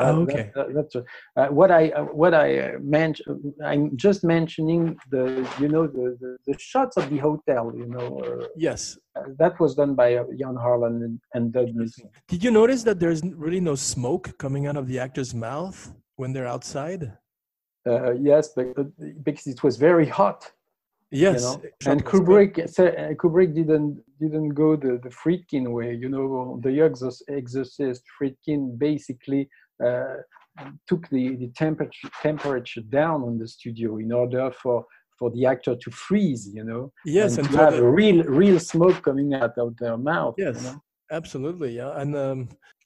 Oh, Uh, okay. that- that- that's uh, what I uh, what I uh, meant. I'm just mentioning the you know the, the, the shots of the hotel. You know uh, Yes. that was done by uh, Jan Harlan and, and Doug. Did you notice that there's really no smoke coming out of the actor's mouth when they're outside? Uh, yes, because it was very hot. Yes. you know and kubrick uh, kubrick didn't didn't go the the friedkin way you know the exorcist, friedkin basically uh, took the the temperature temperature down on the studio in order for for the actor to freeze you know Yes, and, and to have the- a real real smoke coming out of their mouth you Yes, know? absolutely. Yeah. And um,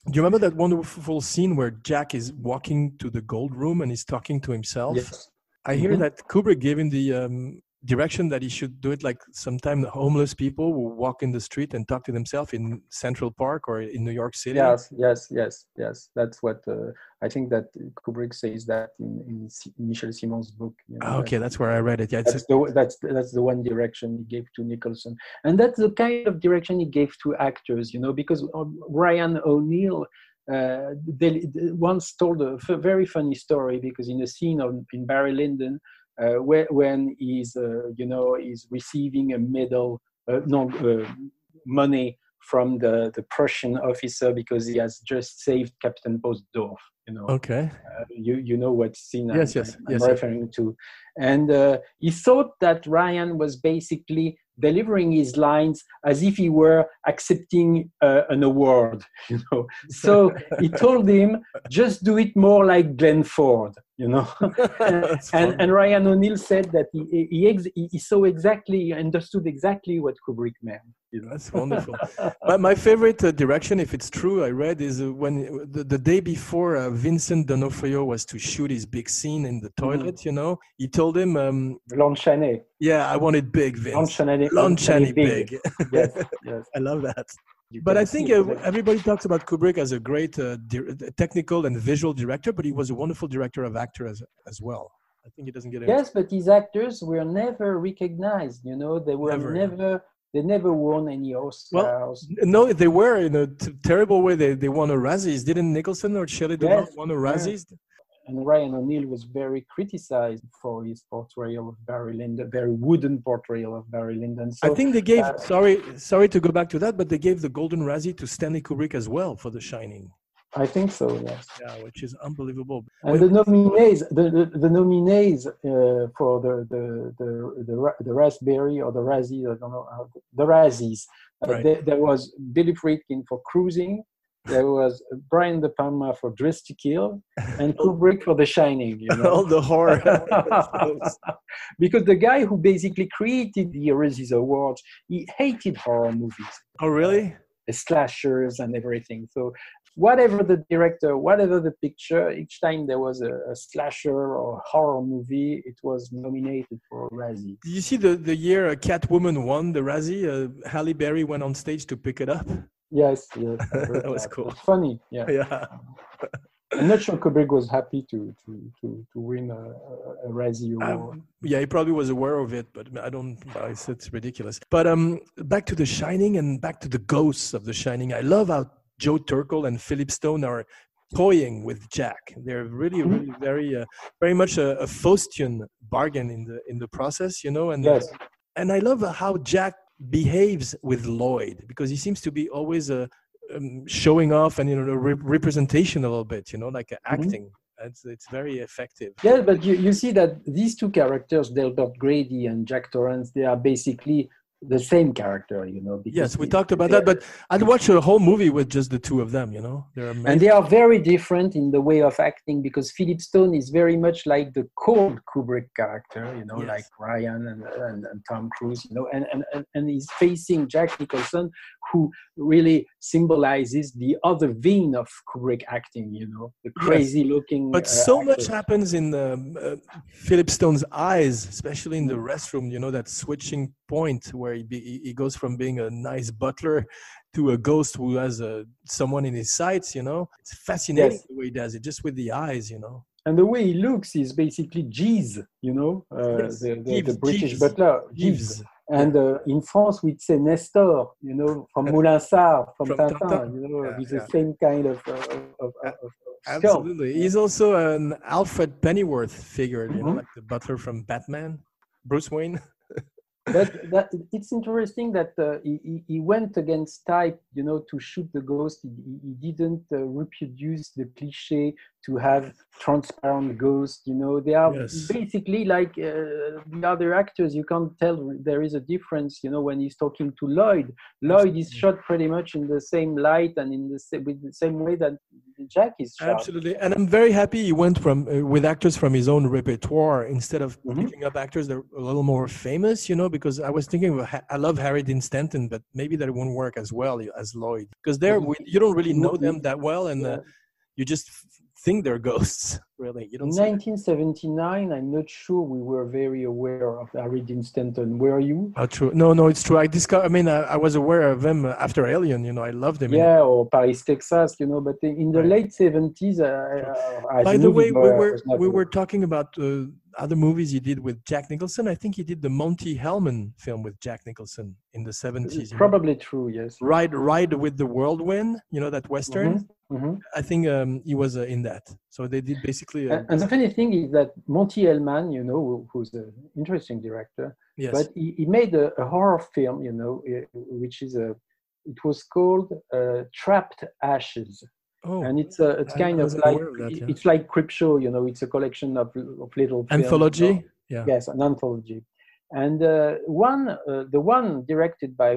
do you remember that wonderful scene where Jack is walking to the gold room and he's talking to himself? yes I hear Mhm. that Kubrick gave him the um, direction that he should do it like sometimes homeless people will walk in the street and talk to themselves in Central Park or in New York City. yes yes yes yes that's what uh, i think that kubrick says that in in michel ciment's book you know, Ah, okay, that's where I read it. Yeah, it's that's the that's that's the one direction he gave to Nicholson, and that's the kind of direction he gave to actors, you know, because um, Ryan O'Neal uh, they, once told a f- very funny story because in a scene of, in Barry Lyndon, when he's uh, you know he's receiving a medal, uh, no uh, money from the, the Prussian officer because he has just saved Captain Potzdorf. You know, Okay. uh, you you know what scene I'm- Yes, yes, I'm, yes, yes. referring to, and uh, he thought that Ryan was basically delivering his lines as if he were accepting uh, an award. You know, so he told him just do it more like Glenn Ford. You know, and, and Ryan O'Neal said that he he, ex- he saw exactly understood exactly what Kubrick meant. You know, That's wonderful. my, my favorite uh, direction, if it's true, I read is uh, when the, the day before uh, Vincent D'Onofrio was to shoot his big scene in the Mm-hmm. toilet. You know, he told him, um, Lon Chaney, "Yeah, I want it big, Lon Vince. Chaney, Lon Chaney big." yes, yes. I love that. You But I think see uh, everybody talks about Kubrick as a great uh, di- technical and visual director, but he was a wonderful director of actor as as well. I think he doesn't get it. Yes, but these actors were never recognized. You know, they were Never. never, they never won any Oscars. Well, No, they were in a t- terrible way. They they won a Razzies. Didn't Nicholson or Shelley Duvall Yes, won a yeah. And Ryan O'Neal was very criticized for his portrayal of Barry Lyndon, very wooden portrayal of Barry Lyndon. So, I think they gave. uh, sorry, sorry to go back to that, but they gave the Golden Razzie to Stanley Kubrick as well for The Shining. I think so. Yes. Yeah, which is unbelievable. And the nominees, the, the, the nominees uh, for the the, the the Ra- the Raspberry or the Razzies, I don't know, how, the Razzies. Uh, Right. there, there was Billy Friedkin for Cruising. There was Brian De Palma for Dress to Kill, and Kubrick for The Shining. You know? All the horror. because the guy who basically created the Razzies Awards, he hated horror movies, oh, really? the slashers and everything. So whatever the director, whatever the picture, each time there was a, a slasher or horror movie, it was nominated for a Razzie. Did you see the, the year uh, Catwoman won the Razzie? Uh, Halle Berry went on stage to pick it up. Yes, yes. That was cool. It's funny. Yeah. Yeah. I'm not sure Kubrick was happy to to to, to win a, a, Razzie award. Um, yeah, he probably was aware of it, but I don't. I said it's ridiculous. But um, back to The Shining and back to the ghosts of The Shining. I love how Joe Turkel and Philip Stone are toying with Jack. They're really, Mhm. really very, uh, very much a, a Faustian bargain in the in the process, you know. And yes. and I love how Jack behaves with Lloyd because he seems to be always uh, um, showing off and you know the re- representation a little bit, you know, like uh, acting. It's it's very effective. Yeah, but you, you see that these two characters, Delbert Grady and Jack Torrance, they are basically the same character, you know. because Yes, we talked about that, but I'd watch a whole movie with just the two of them. You know, they're and they are very different in the way of acting because Philip Stone is very much like the cold Kubrick character, you know, Yes. like Ryan and, and, and Tom Cruise, you know, and, and, and, and he's facing Jack Nicholson, who really symbolizes the other vein of Kubrick acting, you know, the Yes. crazy looking. But uh, so much happens in um, uh, Philip Stone's eyes, especially in the restroom. You know that switching point where he, be, he- goes from being a nice butler to a ghost who has uh, someone in his sights. You know, it's fascinating Yes. the way he does it, just with the eyes. You know, and the way he looks is basically Jeeves, you know, uh, Yes, the, the, the British butler, Jeeves. And uh, in France, we'd say Nestor, you know, from Moulin Sarr, from, From Tintin, Tintin. you know, Yeah, with yeah. the same kind of, uh, of, of, absolutely. He's also an Alfred Pennyworth figure. You know, Mhm. like the butler from Batman, Bruce Wayne. But that, it's interesting that uh, he, he- went against type, you know, to shoot the ghost. He, he- didn't uh, reproduce the cliche to have transparent ghosts. You know, they are Yes. basically like uh, the other actors. You can't tell there is a difference. You know, when he's talking to Lloyd, Lloyd is shot pretty much in the same light and in the sa- with the same way that Jack is shot. Absolutely, and I'm very happy he went from uh, with actors from his own repertoire instead of Mhm. picking up actors that are a little more famous. You know, because I was thinking, of, I love Harry Dean Stanton, but maybe that won't work as well as Lloyd because we- you don't really know them that well, and uh, you just think they're ghosts. Really, you In don't. 1979, I'm not sure we were very aware of Harry Dean Stanton. Were you? Oh, true. No, no, it's true. I discovered. I mean, I, I was aware of him uh, after Alien. You know, I loved him. Yeah, or Paris, Texas, you know. But in the Right. late 70s, I, uh, as By the way, we were we were talking about uh, other movies he did with Jack Nicholson. I think he did the Monte Hellman film with Jack Nicholson in the seventies. It's probably true, yes. Ride Ride with the Whirlwind, you know that western. Mhm, mhm. I think um, he was uh, in that. So they did basically. Uh, And, the funny thing is that Monte Hellman, you know, who's an interesting director, yes. but he, he made a, a horror film, you know, eh, which is a it was called uh, Trapped Ashes, Oh, and it's a it's kind of like of that, yeah. it's like Creepshow, you know. It's a collection of of little films, you know. anthology. Yeah. Yes, an anthology. And uh, one, uh, the one directed by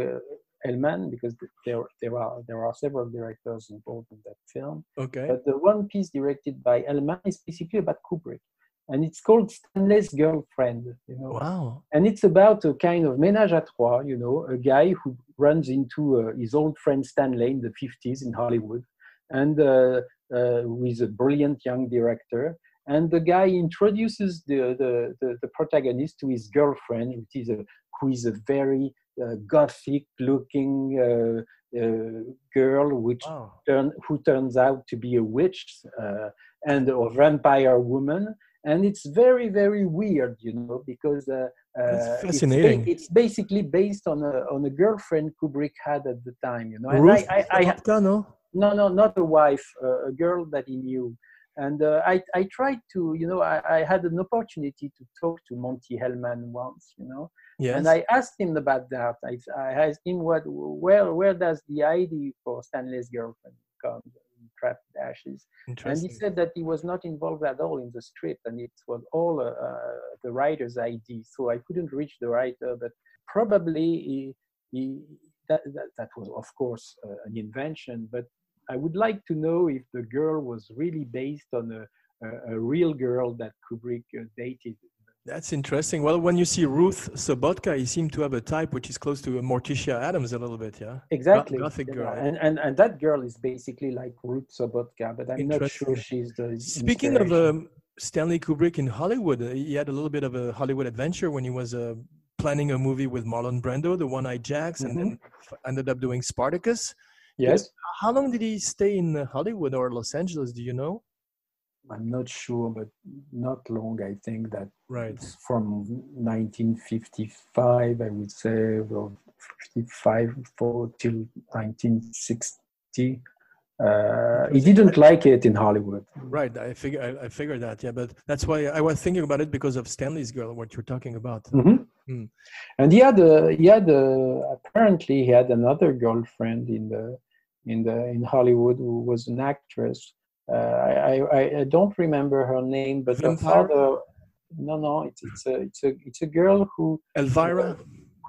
Elman, because there there are there are several directors involved in that film. Okay. But the one piece directed by Elman is basically about Kubrick, and it's called Stanley's Girlfriend. You know, Wow. and it's about a kind of ménage à trois. You know, a guy who runs into uh, his old friend Stanley in the 50s in Hollywood, and uh, uh, who is a brilliant young director. And the guy introduces the, the, the, the protagonist to his girlfriend, which is a, who is a very uh, gothic-looking uh, uh, girl, which Wow. turn, who turns out to be a witch uh, and a vampire woman. And it's very, very weird, you know, because uh, uh, it's ba- fascinating. It's, basically based on a on a girlfriend Kubrick had at the time, you know. And Ruth I, I, I, Sobotka, no? no, no, not a wife, uh, a girl that he knew. And uh, I, I tried to, you know, I, I had an opportunity to talk to Monte Hellman once, you know, Yes. and I asked him about that. I, I asked him what, where, where does the idea for Stanley's girlfriend come, Trapped Ashes? And he said that he was not involved at all in the script, and it was all uh, uh, the writer's idea. So I couldn't reach the writer, but probably he, he that, that that was of course uh, an invention. But I would like to know if the girl was really based on a a, a real girl that Kubrick uh, dated. That's interesting. Well, when you see Ruth Sobotka, he seemed to have a type which is close to Morticia Addams a little bit, yeah? Exactly, Gothic yeah, girl. and, and and that girl is basically like Ruth Sobotka, but I'm not sure she's the. Speaking of um, Stanley Kubrick in Hollywood, uh, he had a little bit of a Hollywood adventure when he was uh, planning a movie with Marlon Brando, The One Eyed Jacks, and then ended up doing Spartacus. Yes, How long did he stay in Hollywood or Los Angeles? Do you know? I'm not sure, but not long. I think that Right. from 1955, I would say, well, 55 for till 1960. Uh, he didn't like it in Hollywood. Right. I figure I, I figured that. Yeah, but that's why I was thinking about it because of Stanley's girl, what you're talking about. Mhm. Mm. And he had a, he had a, apparently he had another girlfriend in the in the in Hollywood who was an actress. Uh, I, I I don't remember her name, but her father. No, no, it's it's a it's a it's a girl who Elvira.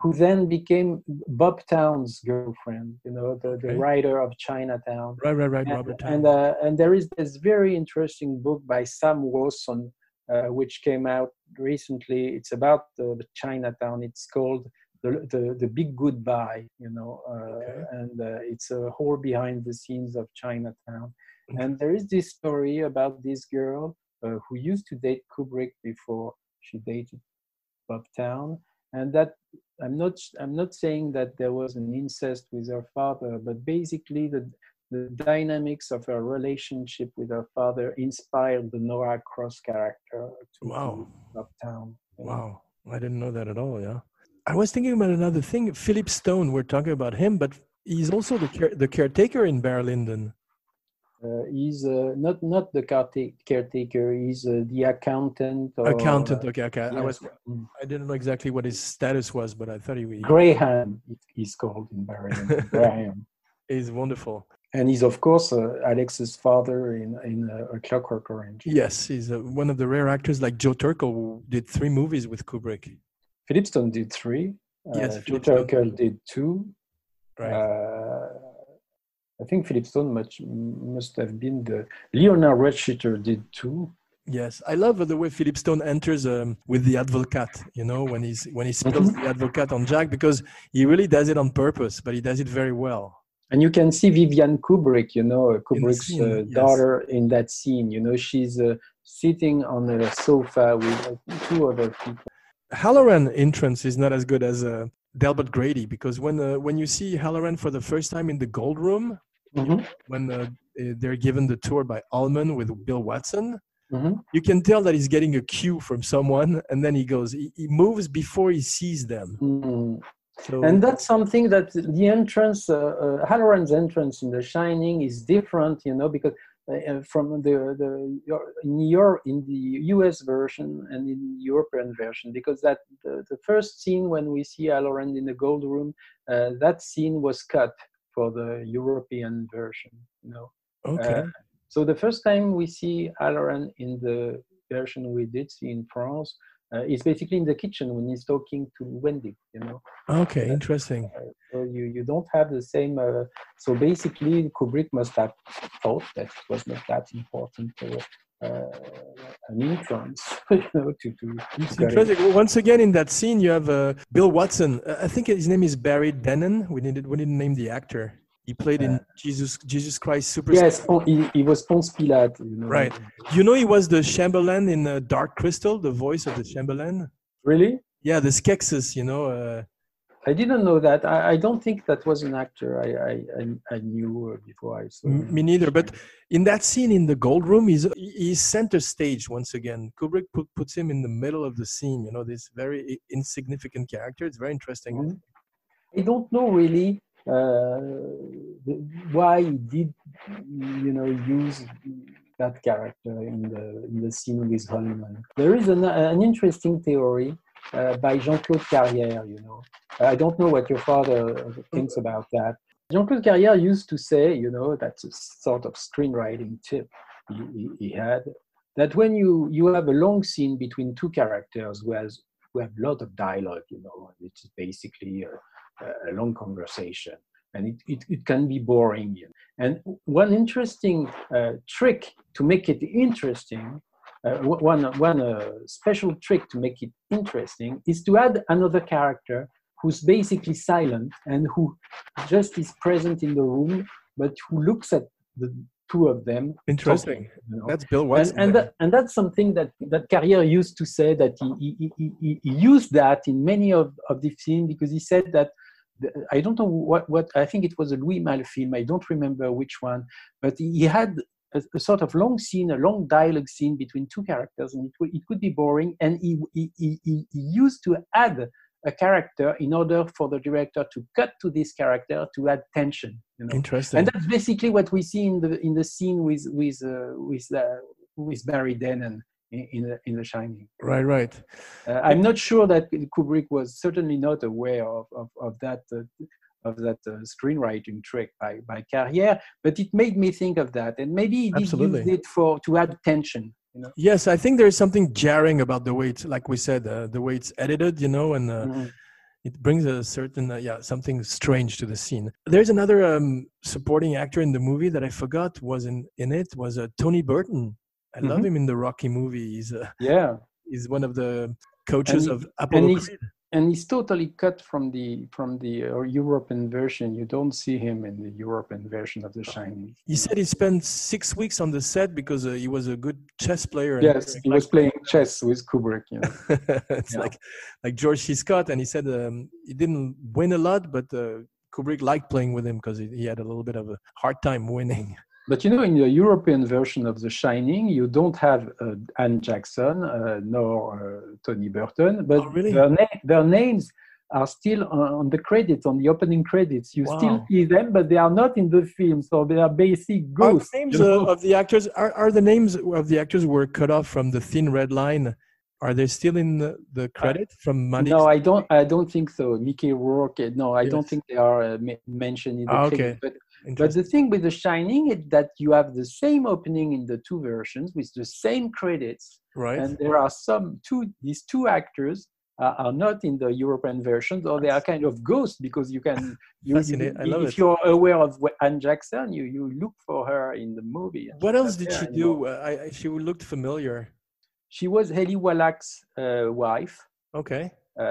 who then became Bob Towne's girlfriend. You know, the, the Okay. writer of Chinatown. Right, right, right. And- Robert. and uh, and there is this very interesting book by Sam Wasson, uh, which came out recently. It's about the, the Chinatown. It's called the, the the Big Goodbye. You know, uh, Okay. and uh, it's a whole behind the scenes of Chinatown. And there is this story about this girl uh, who used to date Kubrick before she dated Bob Towne, and that I'm not I'm not saying that there was an incest with her father, but basically the the dynamics of her relationship with her father inspired the Noah Cross character to Wow. Bob Towne. you know. Wow, I didn't know that at all. Yeah, I was thinking about another thing. Philip Stone. We're talking about him, but he's also the care, the caretaker in Barry Lyndon. Uh, he's uh, not not the caretaker. He's uh, the accountant. Or, Accountant. Okay, okay. I was. I didn't know exactly what his status was, but I thought he, was Graham. He's called in Barry. Lyndon, Graham. is wonderful. And he's of course uh, Alex's father in in uh, A Clockwork Orange. Yes, he's uh, one of the rare actors like Joe Turkel who did three movies with Kubrick. Philip Stone did three. Yes, uh, Joe Turkel did two. Right. Uh, I think Philip Stone much, must have been the Leonard Rossiter did two. Yes, I love the way Philip Stone enters um, with the advocaat. You know, when he's when he spills the advocaat on Jack, because he really does it on purpose, but he does it very well. And you can see Vivian Kubrick, you know, Kubrick's scene, uh, yes. daughter in that scene. You know, she's uh, sitting on a sofa with uh, two other people. Halloran entrance is not as good as uh, Delbert Grady because when uh, when you see Halloran for the first time in the Gold Room, Mhm, when uh, eh, they're given the tour by Ullman with Bill Watson, mhm. you can tell that he's getting a cue from someone, and then he goes, he, he moves before he sees them. Mm. So And that's something that the entrance, uh, uh, Halloran's entrance in The Shining is different, you know, because uh, uh, from the the your, in your in the U.S. version and in the European version, because that the, the first scene when we see Halloran in the gold room, uh, that scene was cut for the European version. You know. Okay. Uh, so the first time we see Halloran in the version we did see in France uh, is basically in the kitchen when he's talking to Wendy. You know. okay. Interesting. So you, you don't have the same. Uh, so basically, Kubrick must have thought that it was not that important to, uh, an influence, you know, to to. It's to get it. interesting. Well, Once again, in that scene, you have uh, Bill Watson. Uh, I think his name is Barry Dennen. We didn't we didn't name the actor. He played in Jesus Jesus Christ Superstar. Yes, he, he was Ponce Pilate. You know. Right. You know, he was the Chamberlain in uh, Dark Crystal, the voice of the Chamberlain. Really? Yeah, the Skeksis. You know. Uh, I didn't know that. I, I don't think that was an actor I I, I, knew uh, before I saw. Him. Me neither. But in that scene in the gold room, he's he's center stage once again. Kubrick put, puts him in the middle of the scene. You know, this very insignificant character. It's very interesting. Mhm. I don't know really uh, the- why he did, you know, use that character in the in the scene with Ullman. There is an, an interesting theory uh, by Jean-Claude Carrière. You know, I don't know what your father thinks mm-hmm. about that. Jean-Claude Carrière used to say, you know, that's a sort of screenwriting tip he, he, he had, that when you you have a long scene between two characters who has who have a lot of dialogue, you know, it's basically a, a long conversation, and it, it, it can be boring. And one interesting uh, trick to make it interesting, uh, one one uh, special trick to make it interesting is to add another character who's basically silent and who just is present in the room, but who looks at the two of them. Interesting. talking, you know That's Bill and, Watson. and, there. that, and that's something that that Carrière used to say that he, he, he, he, used that in many of, of the scenes because he said that I don't know what, what I think it was a Louis Malle film I don't remember which one but he had a, a sort of long scene a long dialogue scene between two characters and it, would- it could be boring and he, he, he, he used to add a character in order for the director to cut to this character to add tension you know Interesting. and that's basically what we see in the in the scene with with uh, with uh, with Barry Dennen in the, in the Shining. right, right. Uh, I'm not sure that Kubrick was certainly not aware of of, of that. Uh, of that uh, screenwriting trick by by Carrière, but it made me think of that, and maybe he Absolutely. use it for to add tension. You know, Yes, I think there's something jarring about the way it's, like we said, uh, the way it's edited, you know, and uh, Mhm. it brings a certain, uh, yeah, something strange to the scene. There's another um, supporting actor in the movie that I forgot was in, in it was uh, Tony Burton. I love Mhm. him in the Rocky movie. He's, uh, yeah, he's one of the coaches he- of Apollo he's- Creed. and he's totally cut from the from the uh, European version. You don't see him in the European version of The Shining. He said he spent six weeks on the set because uh, he was a good chess player. and Yes, he was playing chess with Kubrick. You know. it's Yeah. like like George C. Scott, and he said um, he didn't win a lot, but uh, Kubrick liked playing with him because he, he had a little bit of a hard time winning. But you know, in the European version of The Shining, you don't have uh, Anne Jackson uh, nor uh, Tony Burton, but Oh, really? their, na- their names are still on, on the credits, on the opening credits. You still see them, but they are not in the film, so they are basic ghosts. Are the names uh, of the actors are, are the names of the actors were cut off from the thin red line? Are they still in the, the credit from Money? no, I don't. I don't think so. Mickey Rourke. No, I don't think they are uh, mentioned in the Ah, credits. okay. But But the thing with The Shining is that you have the same opening in the two versions with the same credits, right. and there are some two. These two actors are, are not in the European versions, or they are kind of ghosts because you can. You, you. I if it. you're aware of Anne Jackson, you you look for her in the movie. what else did she do? Uh, I, I, she looked familiar. She was Eli Wallach's uh, wife. Okay. Uh,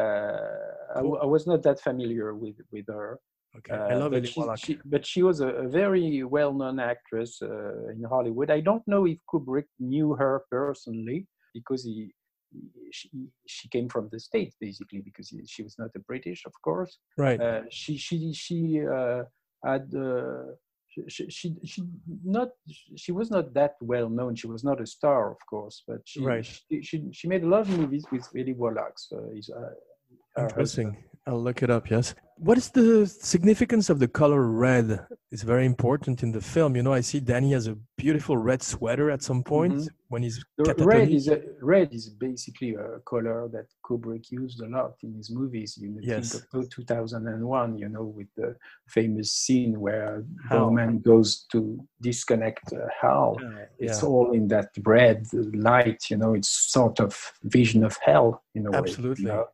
I, Cool. was not that familiar with with her. Okay. I Uh, love but Eli she, but she was a, a very well-known actress uh, in Hollywood. I don't know if Kubrick knew her personally because he, he- she, she came from the states basically because he, she was not a British, of course. right. Uh, she she she uh, had. Uh, she, she she not she was not that well known. She was not a star, of course, but she Right. she, she, she made a lot of movies with Eli Wallach. So uh, Interesting. husband. I'll look it up. Yes. What is the significance of the color red? It's very important in the film. You know, I see Danny has a beautiful red sweater at some point Mhm. when he's catatonic. red is a, red is basically a color that Kubrick used a lot in his movies. You know, Yes. think of 2001, you know, with the famous scene where. Bowman goes to disconnect uh, Hal. Yeah, It's yeah, all in that red light, you know. It's sort of vision of hell in a way. you Absolutely. know.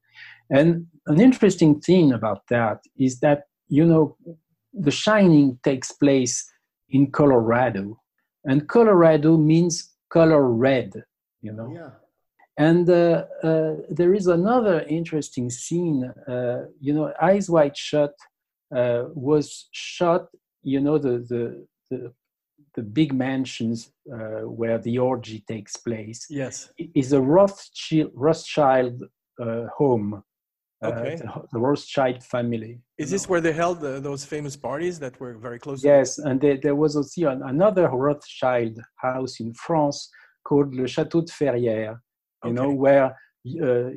And an interesting thing about that is that you know, The Shining takes place in Colorado, and Colorado means color red. You know. yeah. And uh, uh, there is another interesting scene. Uh, you know, Eyes Wide Shut uh, was shot. You know, the the the, the big mansions uh, where the orgy takes place Yes. is a Rothschild, Rothschild uh, home. Uh, Okay. the, the Rothschild family. Is this where they held uh, those famous parties that were very close? to- Yes, and there, there was also an, another Rothschild house in France called Le Château de Ferrières, you know, where uh,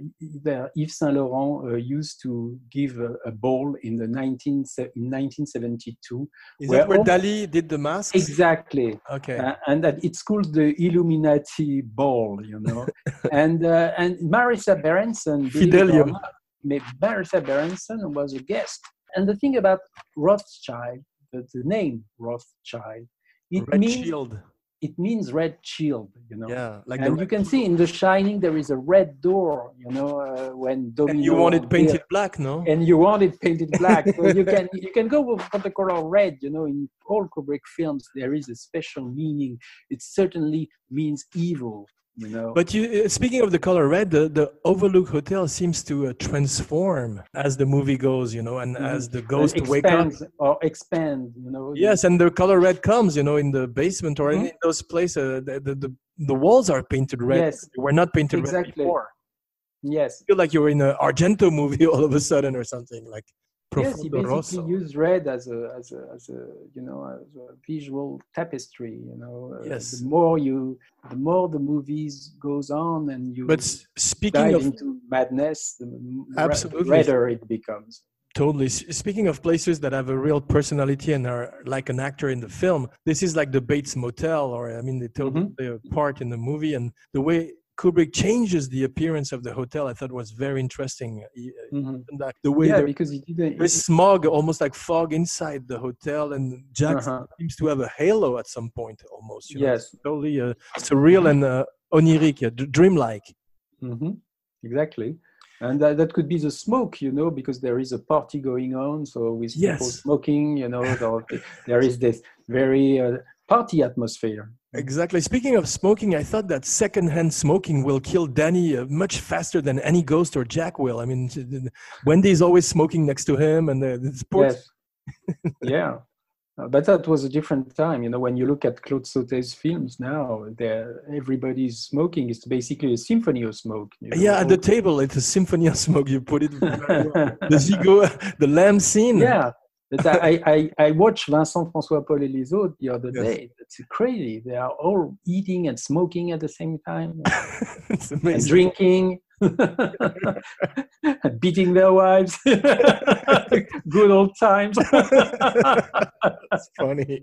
Yves Saint Laurent uh, used to give a, a ball in the 19, in 1972. Is where that where all- Dali did the mask? Exactly. Okay. Uh, and that it's called the Illuminati Ball, you know. and uh, and Marisa Berenson, believe it or Fidelio. not, ma- Marisa Berenson was a guest. And the thing about Rothschild, the, the name Rothschild, it Red means Shield. it means red shield, you know. Yeah, like and you can see in The Shining there is a red door, you know, uh, when Domino. and you want it painted black, no? and you want it painted black. so you can you can go for the color red. You know, in all Kubrick films, there is a special meaning. It certainly means evil. You know. But you, uh, speaking of the color red, the, the Overlook Hotel seems to uh, transform as the movie goes, you know, and Mhm. as the ghost wake up. or expand. You know. Yes, and the color red comes, you know, in the basement or Mhm. in those places. Uh, the, the, the, the walls are painted red. Yes. They were not painted red Exactly. before. Yes. feel like you're in an Argento movie all of a sudden or something like Yes, he basically Rosso. used red as a as a as a you know as a visual tapestry. You know. Uh, Yes. The more you, the more the movies goes on, and you But speaking of into madness, the Absolutely. redder it becomes. Totally. Speaking of places that have a real personality and are like an actor in the film, this is like the Bates Motel, or I mean, they totally Mhm. play a part in the movie. And the way Kubrick changes the appearance of the hotel, I thought was very interesting. Mhm. and that the way Yeah, because he didn't. there's smog, almost like fog inside the hotel, and Jack Uh-huh. seems to have a halo at some point, almost. You? Yes. It's totally uh, surreal and uh, oniric, d- dreamlike. hmm Exactly. And that, that could be the smoke, you know, because there is a party going on. So with people smoking, you know, there- there is this very uh, party atmosphere. Exactly. Speaking of smoking, I thought that secondhand smoking will kill Danny uh, much faster than any ghost or Jack will. I mean, Wendy's always smoking next to him, and uh, it's poor- Yes. yeah. Uh, But that was a different time, you know. When you look at Claude Sautet's films now, there everybody's smoking. It's basically a symphony of smoke. you know, yeah, at the table, it's a symphony of smoke. You put it well. the Zigo, the lamb scene. yeah. But I, I, I watched Vincent François Paul et les autres the other Yes. day. It's crazy. They are all eating and smoking at the same time. it's and drinking, and beating their wives. Good old times. That's funny.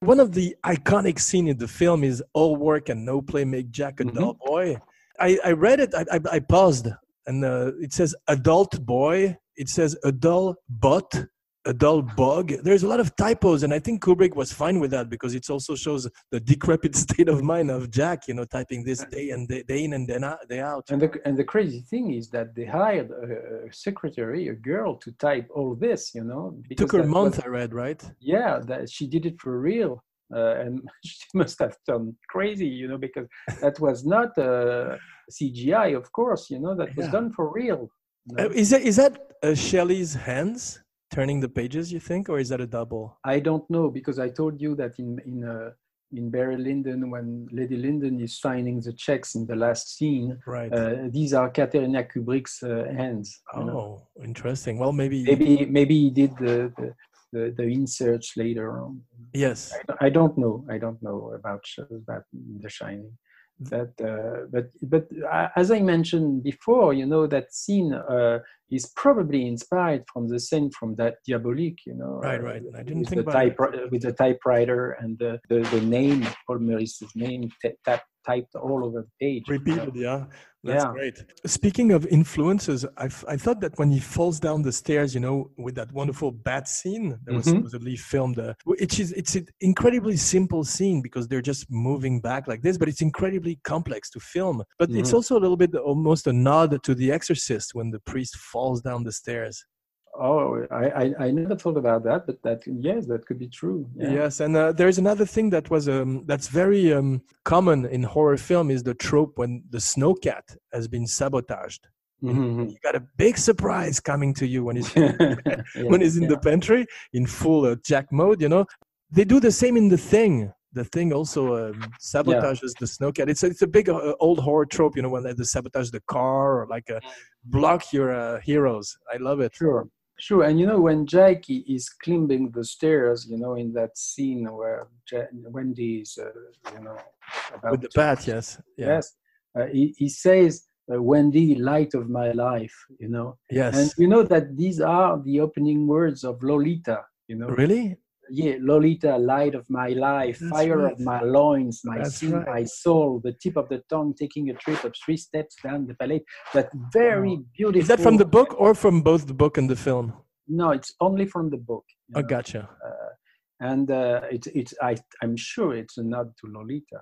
One of the iconic scene in the film is all work and no play make Jack a Mhm. dull boy. I, I read it. I, I, I paused and uh, it says adult boy. It says adult dull butt, a dull bug. There's a lot of typos, and I think Kubrick was fine with that because it also shows the decrepit state of mind of Jack. You know, typing this day and day, day in and day out. Day out. and, the, and the crazy thing is that they hired a, a secretary, a girl, to type all this, you know. It took her a month. was- I read right. yeah, that she did it for real. Uh, and she must have turned crazy, you know, because that was not uh, CGI, of course, you know, that was Yeah. done for real. know. Uh, is that is that uh, Shelley's hands turning the pages? You think, or is that a double? I don't know because I told you that in in uh, in Barry Lyndon when Lady Lyndon is signing the checks in the last scene, Right. uh, these are Katharina Kubrick's uh, hands. you know. Oh, interesting. Well, maybe. Maybe maybe he did the the, the, the inserts later on. Yes. I don't know. I don't know about sh- about The Shining. That uh, but but uh, as i mentioned before you know that scene uh, is probably inspired from the scene from that diabolique you know Right, uh, right. I didn't with think the about type with the typewriter and the, the, the name paul meurisse's name tap, typed all over the page. Repeated, yeah. That's Yeah. great. Speaking of influences, I, I thought that when he falls down the stairs, you know, with that wonderful bat scene that was Mhm. supposedly filmed, uh, which is it's an incredibly simple scene because they're just moving back like this, but it's incredibly complex to film. But it's Mhm. also a little bit almost a nod to The Exorcist when the priest falls down the stairs. Oh I, I i never thought about that but that yes that could be true yeah. Yes, and uh, there's another thing that was um, that's very um, common in horror film is the trope when the snow cat has been sabotaged. Mhm. You got a big surprise coming to you when he's Yeah, when he's in yeah. the pantry in full uh, Jack mode. You know, they do the same in the thing. The thing also um, sabotages the snow cat. It's a, it's a big uh, old horror trope. You know, when they sabotage the car or like uh, block your uh, heroes. I love it. Sure, sure. And you know, when Jackie is climbing the stairs, you know, in that scene where ja- Wendy is, uh, you know, about With the bat, yes, yeah. Yes, uh, he, he says, uh, "Wendy, light of my life," you know, yes. and you know that these are the opening words of Lolita. You know, really? Yeah, Lolita, light of my life, That's fire right. of my loins, my That's sin, right. my soul, the tip of the tongue taking a trip of three steps down the palette. That very beautiful. Is that from the book or from both the book and the film? No, it's only from the book. Oh, know. gotcha. And uh, it's it's I I'm sure it's a nod to Lolita.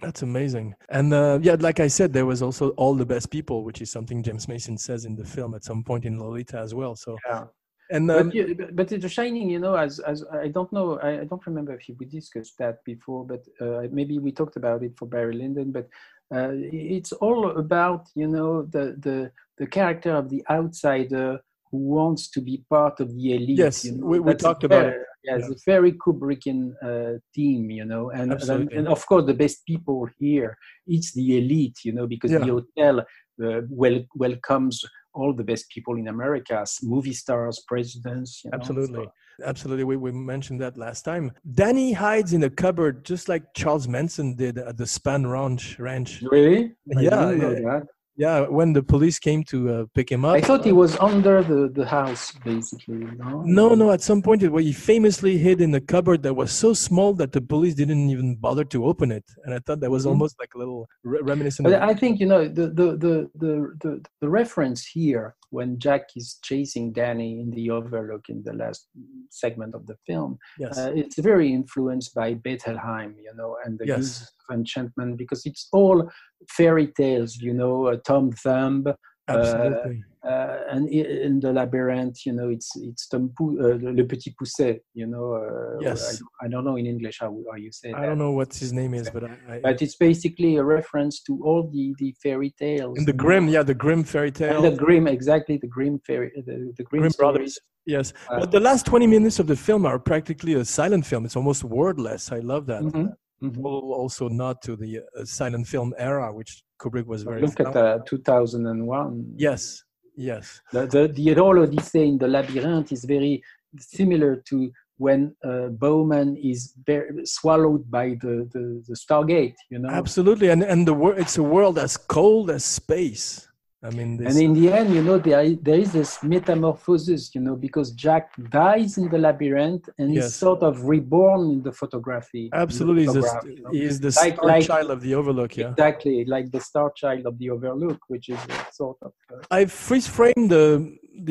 That's amazing. And uh, yeah, like I said, there was also all the best people, which is something James Mason says in the film at some point in Lolita as well. So Yeah. And um, but, you, but- The Shining, you know, as as I don't know, I, I don't remember if we discussed that before, but uh, maybe we talked about it for Barry Lyndon. But uh, it's all about you know the the the character of the outsider who wants to be part of the elite. Yes, you know? we- we talked about it. Yeah, it's Yeah. a very Kubrickian uh, theme, you know, and, and and of course the best people here, it's the elite, you know, because Yeah. the hotel uh, wel- welcomes all the best people in America, movie stars, presidents. You know, absolutely, so- absolutely, we, we mentioned that last time. Danny hides in a cupboard just like Charles Manson did at the Spahn Ranch. Ranch. Really? Yeah, yeah. Yeah, when the police came to uh, pick him up. I thought he was under the, the house, basically. No, No, no. At some point, it, well, he famously hid in a cupboard that was so small that the police didn't even bother to open it. And I thought that was Mhm. almost like a little re- reminiscent. I think you know the the, the the the the reference here when Jack is chasing Danny in the Overlook in the last segment of the film. yes, Uh, it's very influenced by Bettelheim, you know, and the Yes. Enchantment because it's all fairy tales, you know, uh, Tom Thumb, absolutely. uh, and in the labyrinth, you know, it's it's Tom Pou- uh, Le Petit Poucet, you know. Uh, Yes. I, I don't know in English how, how you say I that. don't know what his name is, but I, I But it's basically a reference to all the, the fairy tales. in the. Grimm, yeah, the Grimm fairy And tale. the Grimm, exactly, the Grimm fairy, the, the Grimm, Grimm brothers. Yes, Uh, but the last 20 minutes of the film are practically a silent film. It's almost wordless. I love that. Mhm, mhm. Also, not to the uh, silent film era, which Kubrick was very. Look at fond uh, 2001. Yes, yes, The, the, the whole Odyssey in the labyrinth is very similar to when uh, Bowman is very, swallowed by the, the, the Stargate, you know. absolutely. And and the wor- it's a world as cold as space. I mean, this, And in the end, you know, there, there is this metamorphosis, you know, because Jack dies in the labyrinth and Yes. is sort of reborn in the photography. absolutely, he's the, photograph, you know. he is the Like- star like- child of the Overlook. Yeah. Exactly, like the star child of the Overlook, which is sort of. Uh, I freeze framed the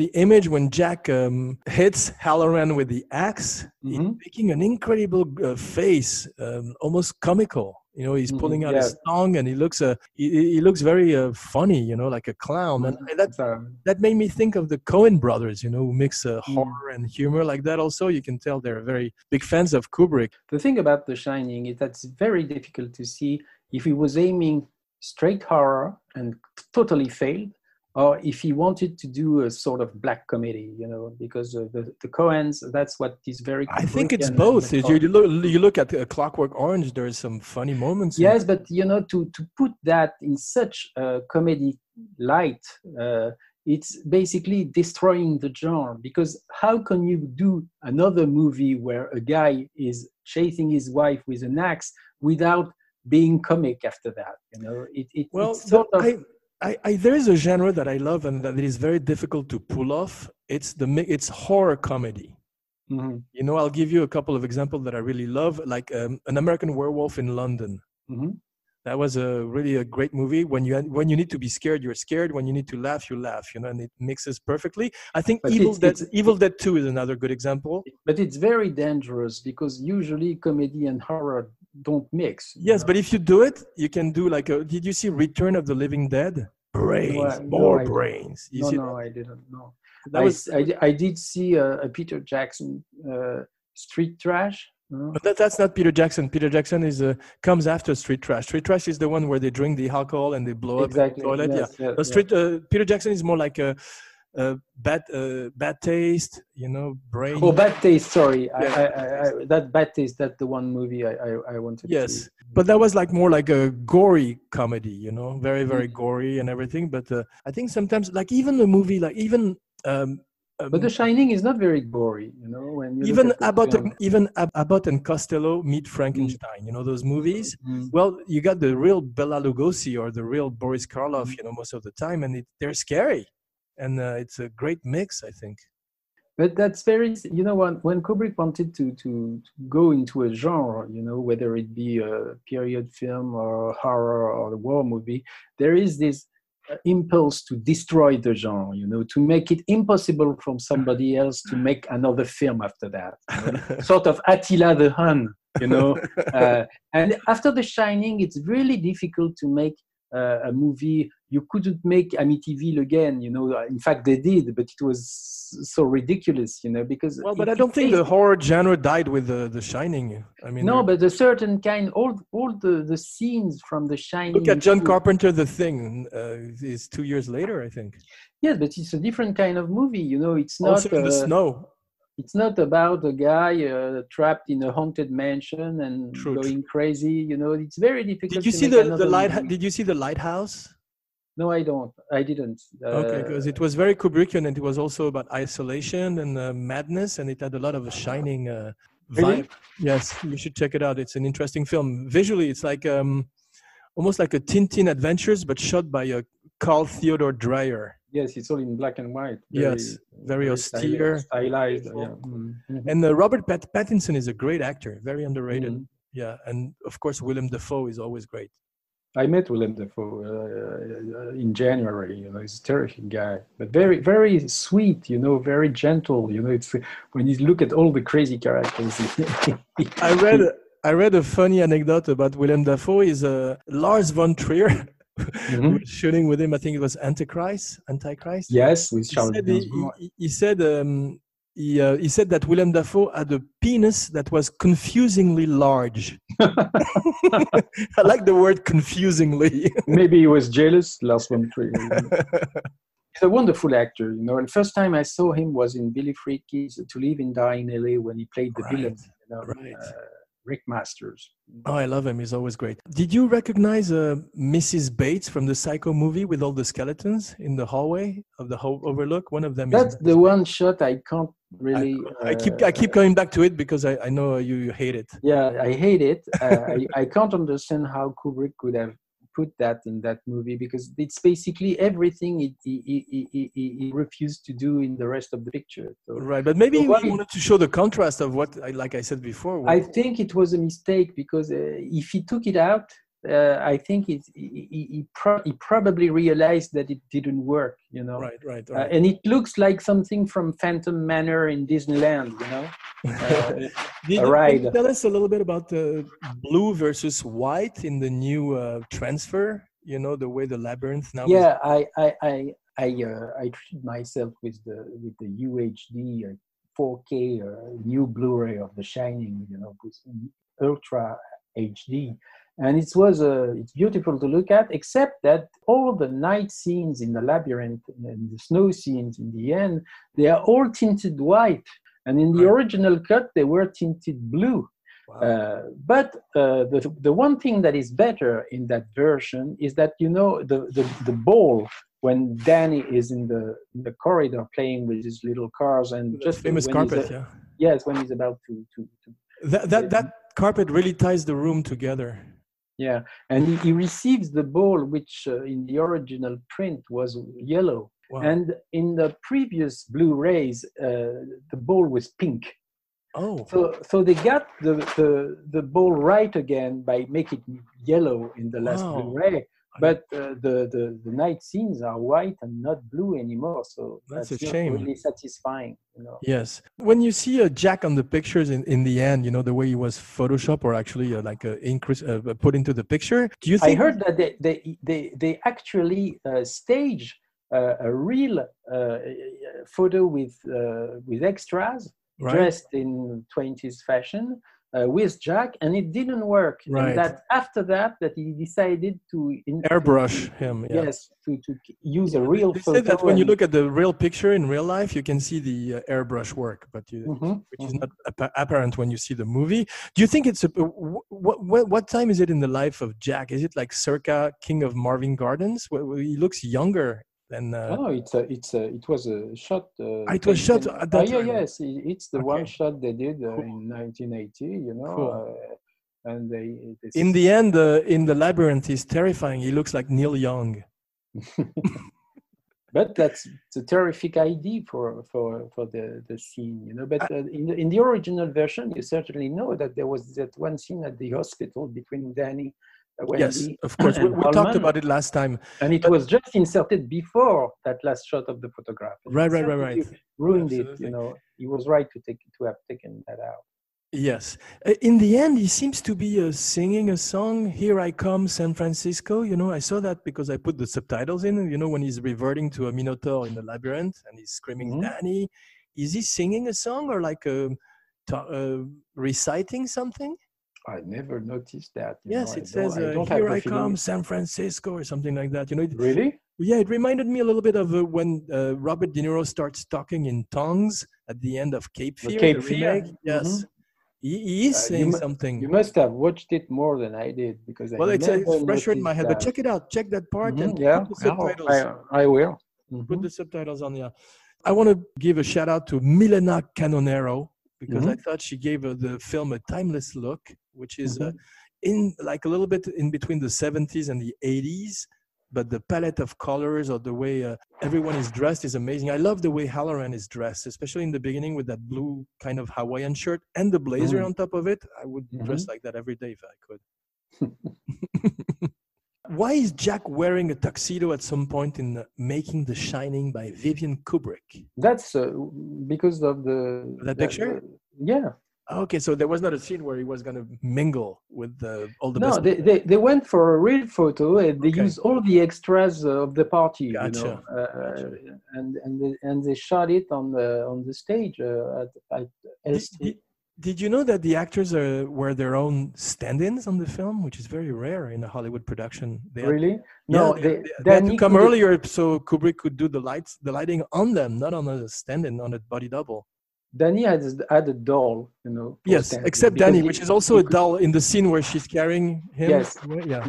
the image when Jack um, hits Halloran with the axe, he's Mhm. making an incredible uh, face, um, almost comical. You know, he's Mhm, pulling out yeah. his tongue, and he looks uh, he, he looks very uh, funny. You know, like a clown, and that uh, that made me think of the Coen brothers. You know, who mix uh, Mm. horror and humor like that. Also, you can tell they're very big fans of Kubrick. the thing about The Shining is that it's very difficult to see if he was aiming straight horror and totally failed, or if he wanted to do a sort of black comedy, you know, because uh, the, the Coens, that's what is very. I think it's both. You, look you look at uh, Clockwork Orange. There's some funny moments. Yes, but you know, to to put that in such a comedy light, uh, it's basically destroying the genre. Because how can you do another movie where a guy is chasing his wife with an axe without being comic after that. You know, it, it Well, it's sort of I, I, I, there is a genre that I love and that is very difficult to pull off. It's the it's horror comedy. Mhm, You know, I'll give you a couple of examples that I really love, like um, an American Werewolf in London. mhm. That was a really a great movie. When you when you need to be scared, you're scared. When you need to laugh, you laugh. You know, and it mixes perfectly. I think But Evil Dead Evil Dead Two is another good example. but it's very dangerous because usually comedy and horror don't mix. Yes, know. but if you do it, you can do like a. Did you see Return of the Living Dead? Brains, No, I- no, more I brains. You no, no, that? I didn't know. That I, was I, I did see a, a Peter Jackson uh, Street Trash. no? But that, that's not Peter Jackson. Peter Jackson is uh, comes after Street Trash. Street Trash is the one where they drink the alcohol and they blow Exactly. up the toilet. yes, yeah. yes, Street uh, Peter Jackson is more like a bad uh, bad taste. You know, brain. Oh, Bad Taste. Sorry, I, Yeah. I, I, I, that Bad Taste. That's the one movie I, I, I wanted. yes, to, but that was like more like a gory comedy. You know, very very Mm. gory and everything. But uh, I think sometimes like even the movie like even. Um, um, But The Shining is not very gory. You know, when you even Abbott, film. even Abbott and Costello meet Frankenstein. You know those movies. Mm. Well, you got the real Bela Lugosi or the real Boris Karloff, you know, most of the time, and it, they're scary, and uh, it's a great mix, I think. But that's very, you know, when, when Kubrick wanted to, to, to go into a genre, you know, whether it be a period film or horror or a war movie, there is this uh, impulse to destroy the genre, you know, to make it impossible from somebody else to make another film after that. you know. sort of Attila the Hun, you know. Uh, and after The Shining, it's really difficult to make uh, a movie. You couldn't make Amityville again, you know. In fact, they did, but it was so ridiculous, you know, because. well, but I don't think the horror genre died with the, the Shining. I mean, No, but a certain kind, all, all the, the scenes from The Shining. look at John. Carpenter. The Thing uh, is two years later, I think. Yes, but it's a different kind of movie, you know. It's not. also in the uh, snow. it's not about a guy uh, trapped in a haunted mansion and True, true. going crazy. You know, it's very difficult. Did you to see the the light? Did you see the lighthouse? No, I don't. I didn't. Okay, Uh, because it was very Kubrickian, and it was also about isolation and uh, madness, and it had a lot of a shining uh, Really? vibe. Yes, you should check it out. It's an interesting film. Visually, it's like um, almost like a Tintin Adventures, but shot by uh, Carl Theodor Dreyer. yes, it's all in black and white. Yes, very austere, stylized. Yeah. Mhm, mhm. And uh, Robert Pat- Pattinson is a great actor, very underrated. Mhm. Yeah, and of course Willem Dafoe is always great. I met Willem Dafoe uh, in January. You know, he's a terrific guy, but very, very sweet. You know, very gentle. You know, it's when you look at all the crazy characters. I read I read a funny anecdote about Willem Dafoe. Is uh, Lars von Trier Mhm. shooting with him. I think it was Antichrist. Antichrist. Yes, with He Charles said, he, Gainsbourg. he- he said um, he, uh, he said that Willem Dafoe had a penis that was confusingly large. I like the word confusingly. Maybe he was jealous, Last one, you. He's a wonderful actor, you know. And first time I saw him was in Billy Friedkin's To Live and Die in LA when he played the Right, villain, you know, right. uh, Rick Masters. Oh, I love him. He's always great. Did you recognize uh, Mrs. Bates from the Psycho movie with all the skeletons in the hallway of the whole overlook? One of them That's the one shot I can't really. I keep uh, I keep coming back to it because I, I know you, you hate it. Yeah, I hate it. Uh, I, I can't understand how Kubrick could have put that in that movie because it's basically everything he, he, he, he, refused to do in the rest of the picture. So Right, but maybe So he wanted to show the contrast of what, like I said before. I think it was a mistake because uh, if he took it out, uh, I think it, he, he, pro- he probably realized that it didn't work, you know. right, right, Uh, and it looks like something from Phantom Manor in Disneyland, you know. uh, Did a can ride. you tell us a little bit about the blue versus white in the new uh, transfer? You know the way the labyrinth now. is- yeah, I I I I, uh, I treated myself with the with the UHD uh, 4K uh, new Blu-ray of The Shining, you know, with ultra HD, and it was uh, it's beautiful to look at. Except that all the night scenes in the labyrinth and the snow scenes in the end, they are all tinted white, and in the Right. original cut they were tinted blue. Wow. Uh, but uh, the, the one thing that is better in that version is that you know the, the, the ball when Danny is in the in the corridor playing with his little cars and The just famous carpet. a- yeah. yes when he's about to, to, to That, that that carpet really ties the room together. Yeah, and he, he receives the ball, which uh, in the original print was yellow, Wow. and in the previous Blu-rays, uh, the ball was pink. oh, So, so they got the, the the ball right again by making yellow in the last Wow. Blu-ray. But uh, the, the the night scenes are white and not blue anymore. So That's that's, a shame. really satisfying. You know. yes. When you see a Jack on the pictures in, in the end, you know the way he was Photoshop or actually uh, like uh, increase, uh, put into the picture. Do you Think- I heard that they they they, they actually uh, stage uh, a real uh, photo with uh, with extras right? dressed in 20s fashion uh, with Jack, and it didn't work. Right. And that after that, that he decided to in, Airbrush him. Yeah. Yes, to, to use a real They photo. say that when you look at the real picture in real life, you can see the uh, airbrush work, but you, Mhm, which is mhm. not appa- apparent when you see the movie. Do you think it's a, what, what what time is it in the life of Jack? Is it like circa King of Marvin Gardens? He looks younger than. Uh, No, it's a, it's a, it was a shot. Uh, Ah, it was shot at that Ah, yeah, time. yes, it's the one shot they did uh, Cool. in 1980. You know, Cool. uh, and they, they in the end, uh, in the labyrinth, he's terrifying. He looks like Neil Young. but that's it's a terrific idea for for for the the scene you know but uh, in the in the original version you certainly know that there was that one scene at the hospital between danny yes, of course. We, we talked about it last time. and it was just inserted before that last shot of the photograph And Right, right, right, right. ruined it you know he was right to take to have taken that out Yes. Uh, In the end, he seems to be uh, singing a song, Here I Come, San Francisco. You know, I saw that because I put the subtitles in, you know, when he's reverting to a Minotaur in the labyrinth and he's screaming, Mhm. Danny. Is he singing a song or like um, ta- uh, reciting something? I never noticed that you Yes, know, I it says, I uh, don't Here I come, San Francisco, or something like that. You know, it, really yeah, it reminded me a little bit of uh, when uh, Robert De Niro starts talking in tongues at the end of Cape The Fear. Cape the Fear, remake. Yes. mhm. He, he is Uh, you saying mu- something. you must have watched it more than i did because Well, I it's, uh, it's fresher in my head, but check it out. Check that part Mhm, and yeah, put the yeah, subtitles. I, I will. Put Mhm. the subtitles on. Yeah, I want to give a shout out to Milena Canonero because Mm-hmm. I thought she gave uh, the film a timeless look, which is uh, Mhm. in like a little bit in between the 70s and the 80s. But the palette of colors or the way uh, everyone is dressed is amazing. I love the way Halloran is dressed, especially in the beginning with that blue kind of Hawaiian shirt and the blazer Mhm. on top of it. I would dress Mhm. like that every day if I could. Why is Jack wearing a tuxedo at some point in Making the Shining by Vivian Kubrick? That's uh, because of the That the- picture? the- yeah. Okay, so there was not a scene where he was going to mingle with uh, all the No, they, they, they went for a real photo and they Okay. used all the extras of the party, you know, Gotcha. uh, and and they, and they shot it on the on the stage uh, at, at Did. Did, you know that the actors are, were their own stand-ins on the film, which is very rare in a Hollywood production? They Really? yeah, No, they, they, they- they had to come earlier so Kubrick could do the lights, the lighting on them, not on a stand-in, on a body double. Danny had had a doll, you know. Yes, except Danny, which is also a doll in the scene where she's carrying him. Yes. Yeah.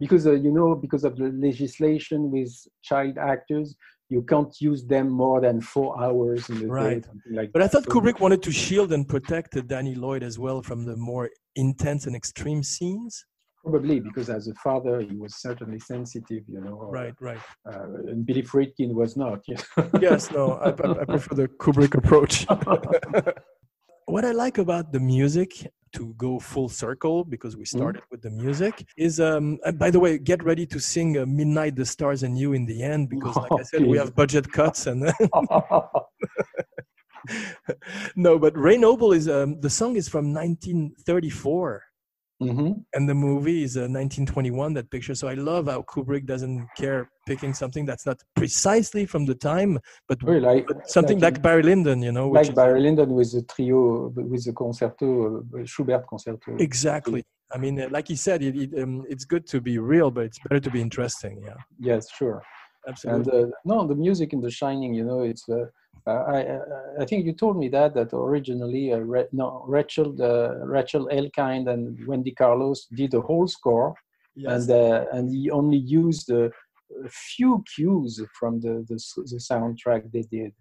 because uh, you know because of the legislation with child actors you can't use them more than four hours in day Right. something like But I thought Kubrick wanted to shield and protect Danny Lloyd as well from the more intense and extreme scenes. probably because as a father he was certainly sensitive you know Right, right. uh, and billy friedkin was not you know. Yes, no, I, I I prefer the Kubrick approach. what I like about the music, to go full circle because we started with the music, is um. By the way, get ready to sing uh, "Midnight, the Stars, and You" in the end because, like I said, we have budget cuts and. no, but Ray Noble is um, the song is from 1934 Mhm. and the movie is uh, 1921 that picture. So i love how kubrick doesn't care picking something that's not precisely from the time but, Well, like- but something like, like- barry lyndon you know like is- barry lyndon with the trio with the concerto uh, schubert concerto. Exactly. I mean uh, like he said it, it, um, it's good to be real but it's better to be interesting yeah. Yes sure absolutely. and uh, no the music in the shining you know it's uh, uh, I, I think you told me that that originally uh, Re- no Rachel uh, Rachel Elkind and Wendy Carlos did the whole score. Yes. and uh, and he only used a, a few cues from the, the the soundtrack they did.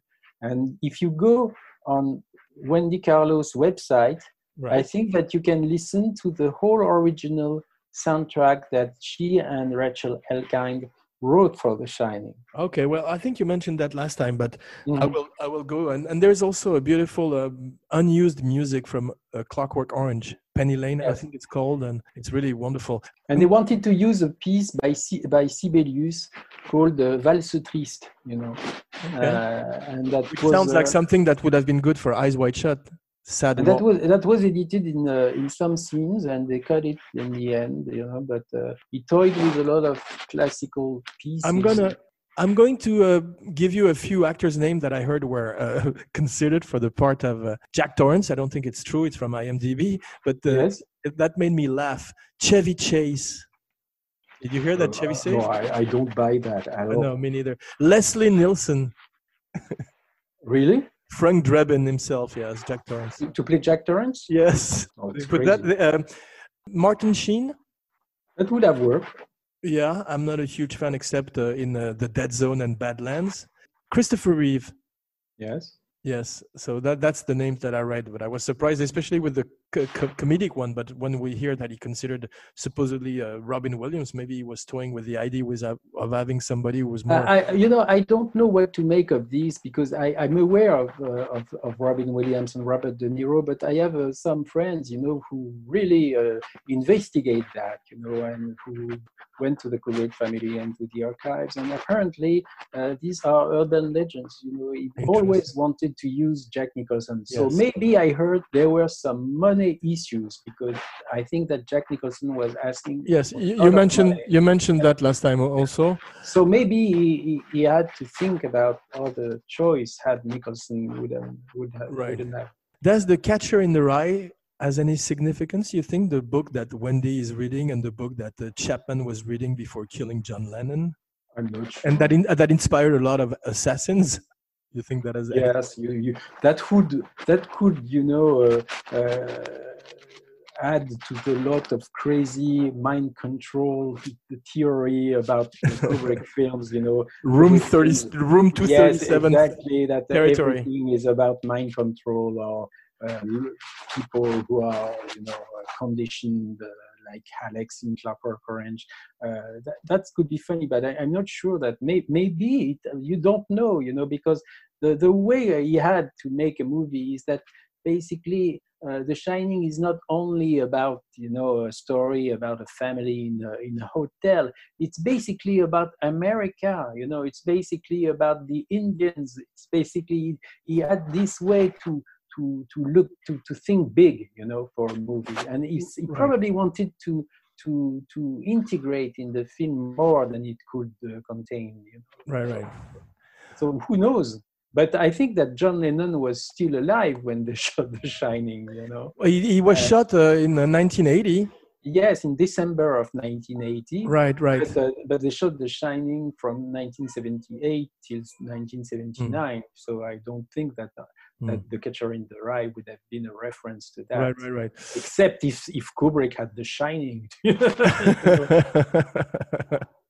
And if you go on Wendy Carlos website I think that you can listen to the whole original soundtrack that she and Rachel Elkind wrote for The Shining. Okay, well, I think you mentioned that last time, but I Mhm. will I will go and, and there's also a beautiful um, unused music from uh, Clockwork Orange, Penny Lane, I think it's called, and it's really wonderful. And they wanted to use a piece by C- by Sibelius called uh, Valse Triste, you know, Okay. uh, and that was, sounds like uh, something that would have been good for Eyes Wide Shut. Sad. That was that was edited in uh, in some scenes, and they cut it in the end, you know. But uh, he toyed with a lot of classical pieces. I'm gonna. I'm going to uh, give you a few actors' names that I heard were uh, considered for the part of uh, Jack Torrance. I don't think it's true; it's from IMDb, but uh, Yes. it- that made me laugh. Chevy Chase. Did you hear that, Chevy Uh, Chase? No, I, I don't buy that at all. no, me neither. Leslie Nielsen, Really? Frank Drebin himself, yes, Jack Torrance. To play Jack Torrance? Yes, Oh, it's but crazy. that um, Martin Sheen. That would have worked. Yeah, I'm not a huge fan except uh, in uh, the Dead Zone and Badlands. Christopher Reeve. Yes. Yes, so that that's the names that I read, but I was surprised, especially with the co- co- comedic one. But when we hear that he considered supposedly uh, Robin Williams, maybe he was toying with the idea was of, of having somebody who was more. I, you know, I don't know what to make of these because I, I'm aware of, uh, of of Robin Williams and Robert De Niro, but I have uh, some friends, you know, who really uh, investigate that, you know, and who went to the Kubrick family and to the archives, and apparently uh, these are urban legends. You know, he always wanted to use Jack Nicholson, so Yes. maybe I heard there were some money issues because I think that Jack Nicholson was asking. yes, you, lot you of mentioned you mentioned that last time also. So maybe he, he, had to think about other choice had Nicholson would have would have Right. have. Does the Catcher in the Rye has any significance? You think the book that Wendy is reading and the book that uh, Chapman was reading before killing John Lennon, I'm not sure. and that in, that inspired a lot of assassins? You think that has? yes, you, you that would that could you know uh, uh, add to the lot of crazy mind control the theory about Kubrick films. You know, Room thirty, room two. Yes, exactly. That territory. everything is about mind control or uh, people who are, you know, conditioned, uh, like Alex in Clockwork Orange. Uh, that, that could be funny, but I, I'm not sure that may, maybe it, you don't know, you know, because the, the way he had to make a movie is that basically uh, The Shining is not only about, you know, a story about a family in a, in a hotel it's basically about America, you know, it's basically about the Indians. It's basically he had this way to to to look to to think big, you know, for a movie, and he's, he Right. probably wanted to to to integrate in the film more than it could uh, contain. You know? Right, right. So who knows? But I think that John Lennon was still alive when they shot The Shining. You know. He, he was Uh, shot uh, in uh, 1980. Yes, in December of 1980. Right, right. But, uh, but they shot The Shining from 1978 till 1979. So I don't think that uh, that The Catcher in the Rye would have been a reference to that. Right, right, right. Except if if Kubrick had The Shining.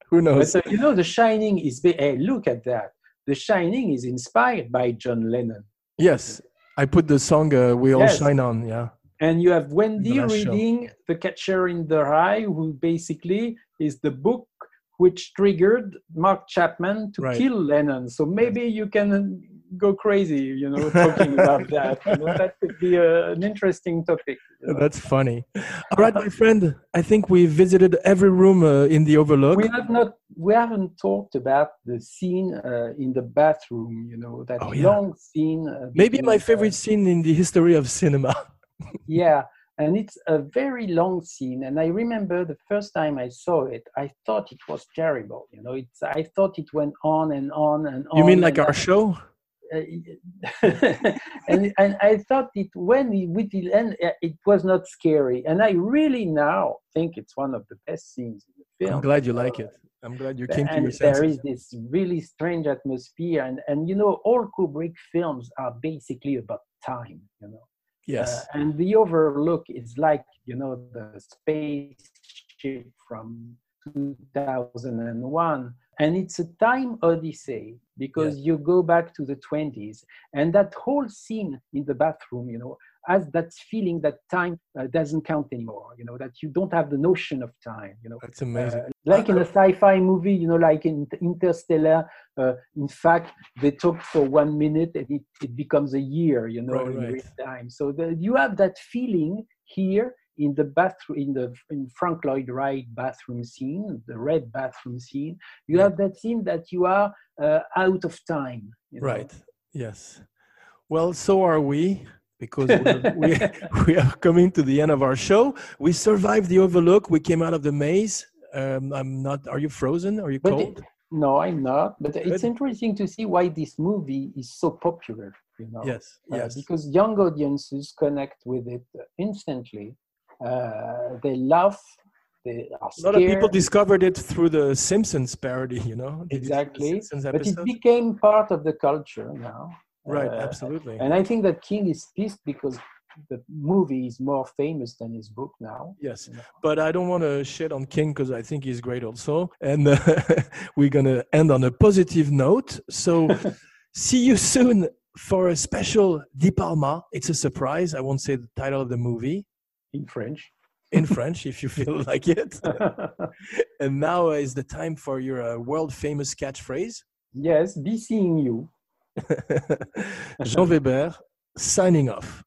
Who but knows? uh, you know, The Shining is. Hey, look at that. The Shining is inspired by John Lennon. Yes, I put the song uh, "We All Yes. Shine On." Yeah, And you have Wendy show. reading The Catcher in the Rye, who basically is the book which triggered Mark Chapman to Right. kill Lennon. So maybe you can go crazy, you know, talking about that. You know, that could be a, an interesting topic. you know. that's funny. All right, my friend. I think we visited every room uh, in the Overlook. We have not, we haven't talked about the scene uh, in the bathroom. You know, that Oh, yeah. long scene. Uh, Maybe my uh, favorite scene in the history of cinema. Yeah, and it's a very long scene. And I remember the first time I saw it, I thought it was terrible. You know, it's I thought it went on and on and on. You mean like our show? Uh, and and I thought it when it with the end uh, it was not scary, and I really now think it's one of the best scenes in the film. I'm glad you like it. I'm glad you came to your there senses. is this really strange atmosphere, and and you know all Kubrick films are basically about time. You know. Yes. Uh, and the overlook is like, you know, the spaceship from 2001. And it's a time odyssey because you go back to the 20s. And that whole scene in the bathroom, you know, has that feeling that time uh, doesn't count anymore. You know that you don't have the notion of time. You know, That's amazing. uh, like in a sci-fi movie, you know, like in Interstellar. Uh, in fact, they talk for one minute and it, it becomes a year. You know, Right, in right. real time. So the, you have that feeling here in the bathroom, in the in Frank Lloyd Wright bathroom scene, the red bathroom scene. You Yeah. have that scene that you are uh, out of time. you know. Right. Yes. Well, so are we because we we are coming to the end of our show. We survived the overlook. We came out of the maze. Um, I'm not. Are you frozen? Are you But cold? it- no, I'm not. But it's interesting to see why this movie is so popular. You know, yes. Uh, Yes. because young audiences connect with it instantly. Uh, they love. They are A lot of people discovered it through the Simpsons parody. You know. Did you see the exactly, but it became part of the culture now. Right. Uh, absolutely. And I think that King is pissed because the movie is more famous than his book now. Yes, you know. but I don't want to shit on King because I think he's great also. And uh, we're going to end on a positive note. So, see you soon for a special De Palma. It's a surprise. I won't say the title of the movie in French. in French if you feel like it. and now is the time for your uh, world famous catchphrase. yes, be seeing you. Jean Weber signing off.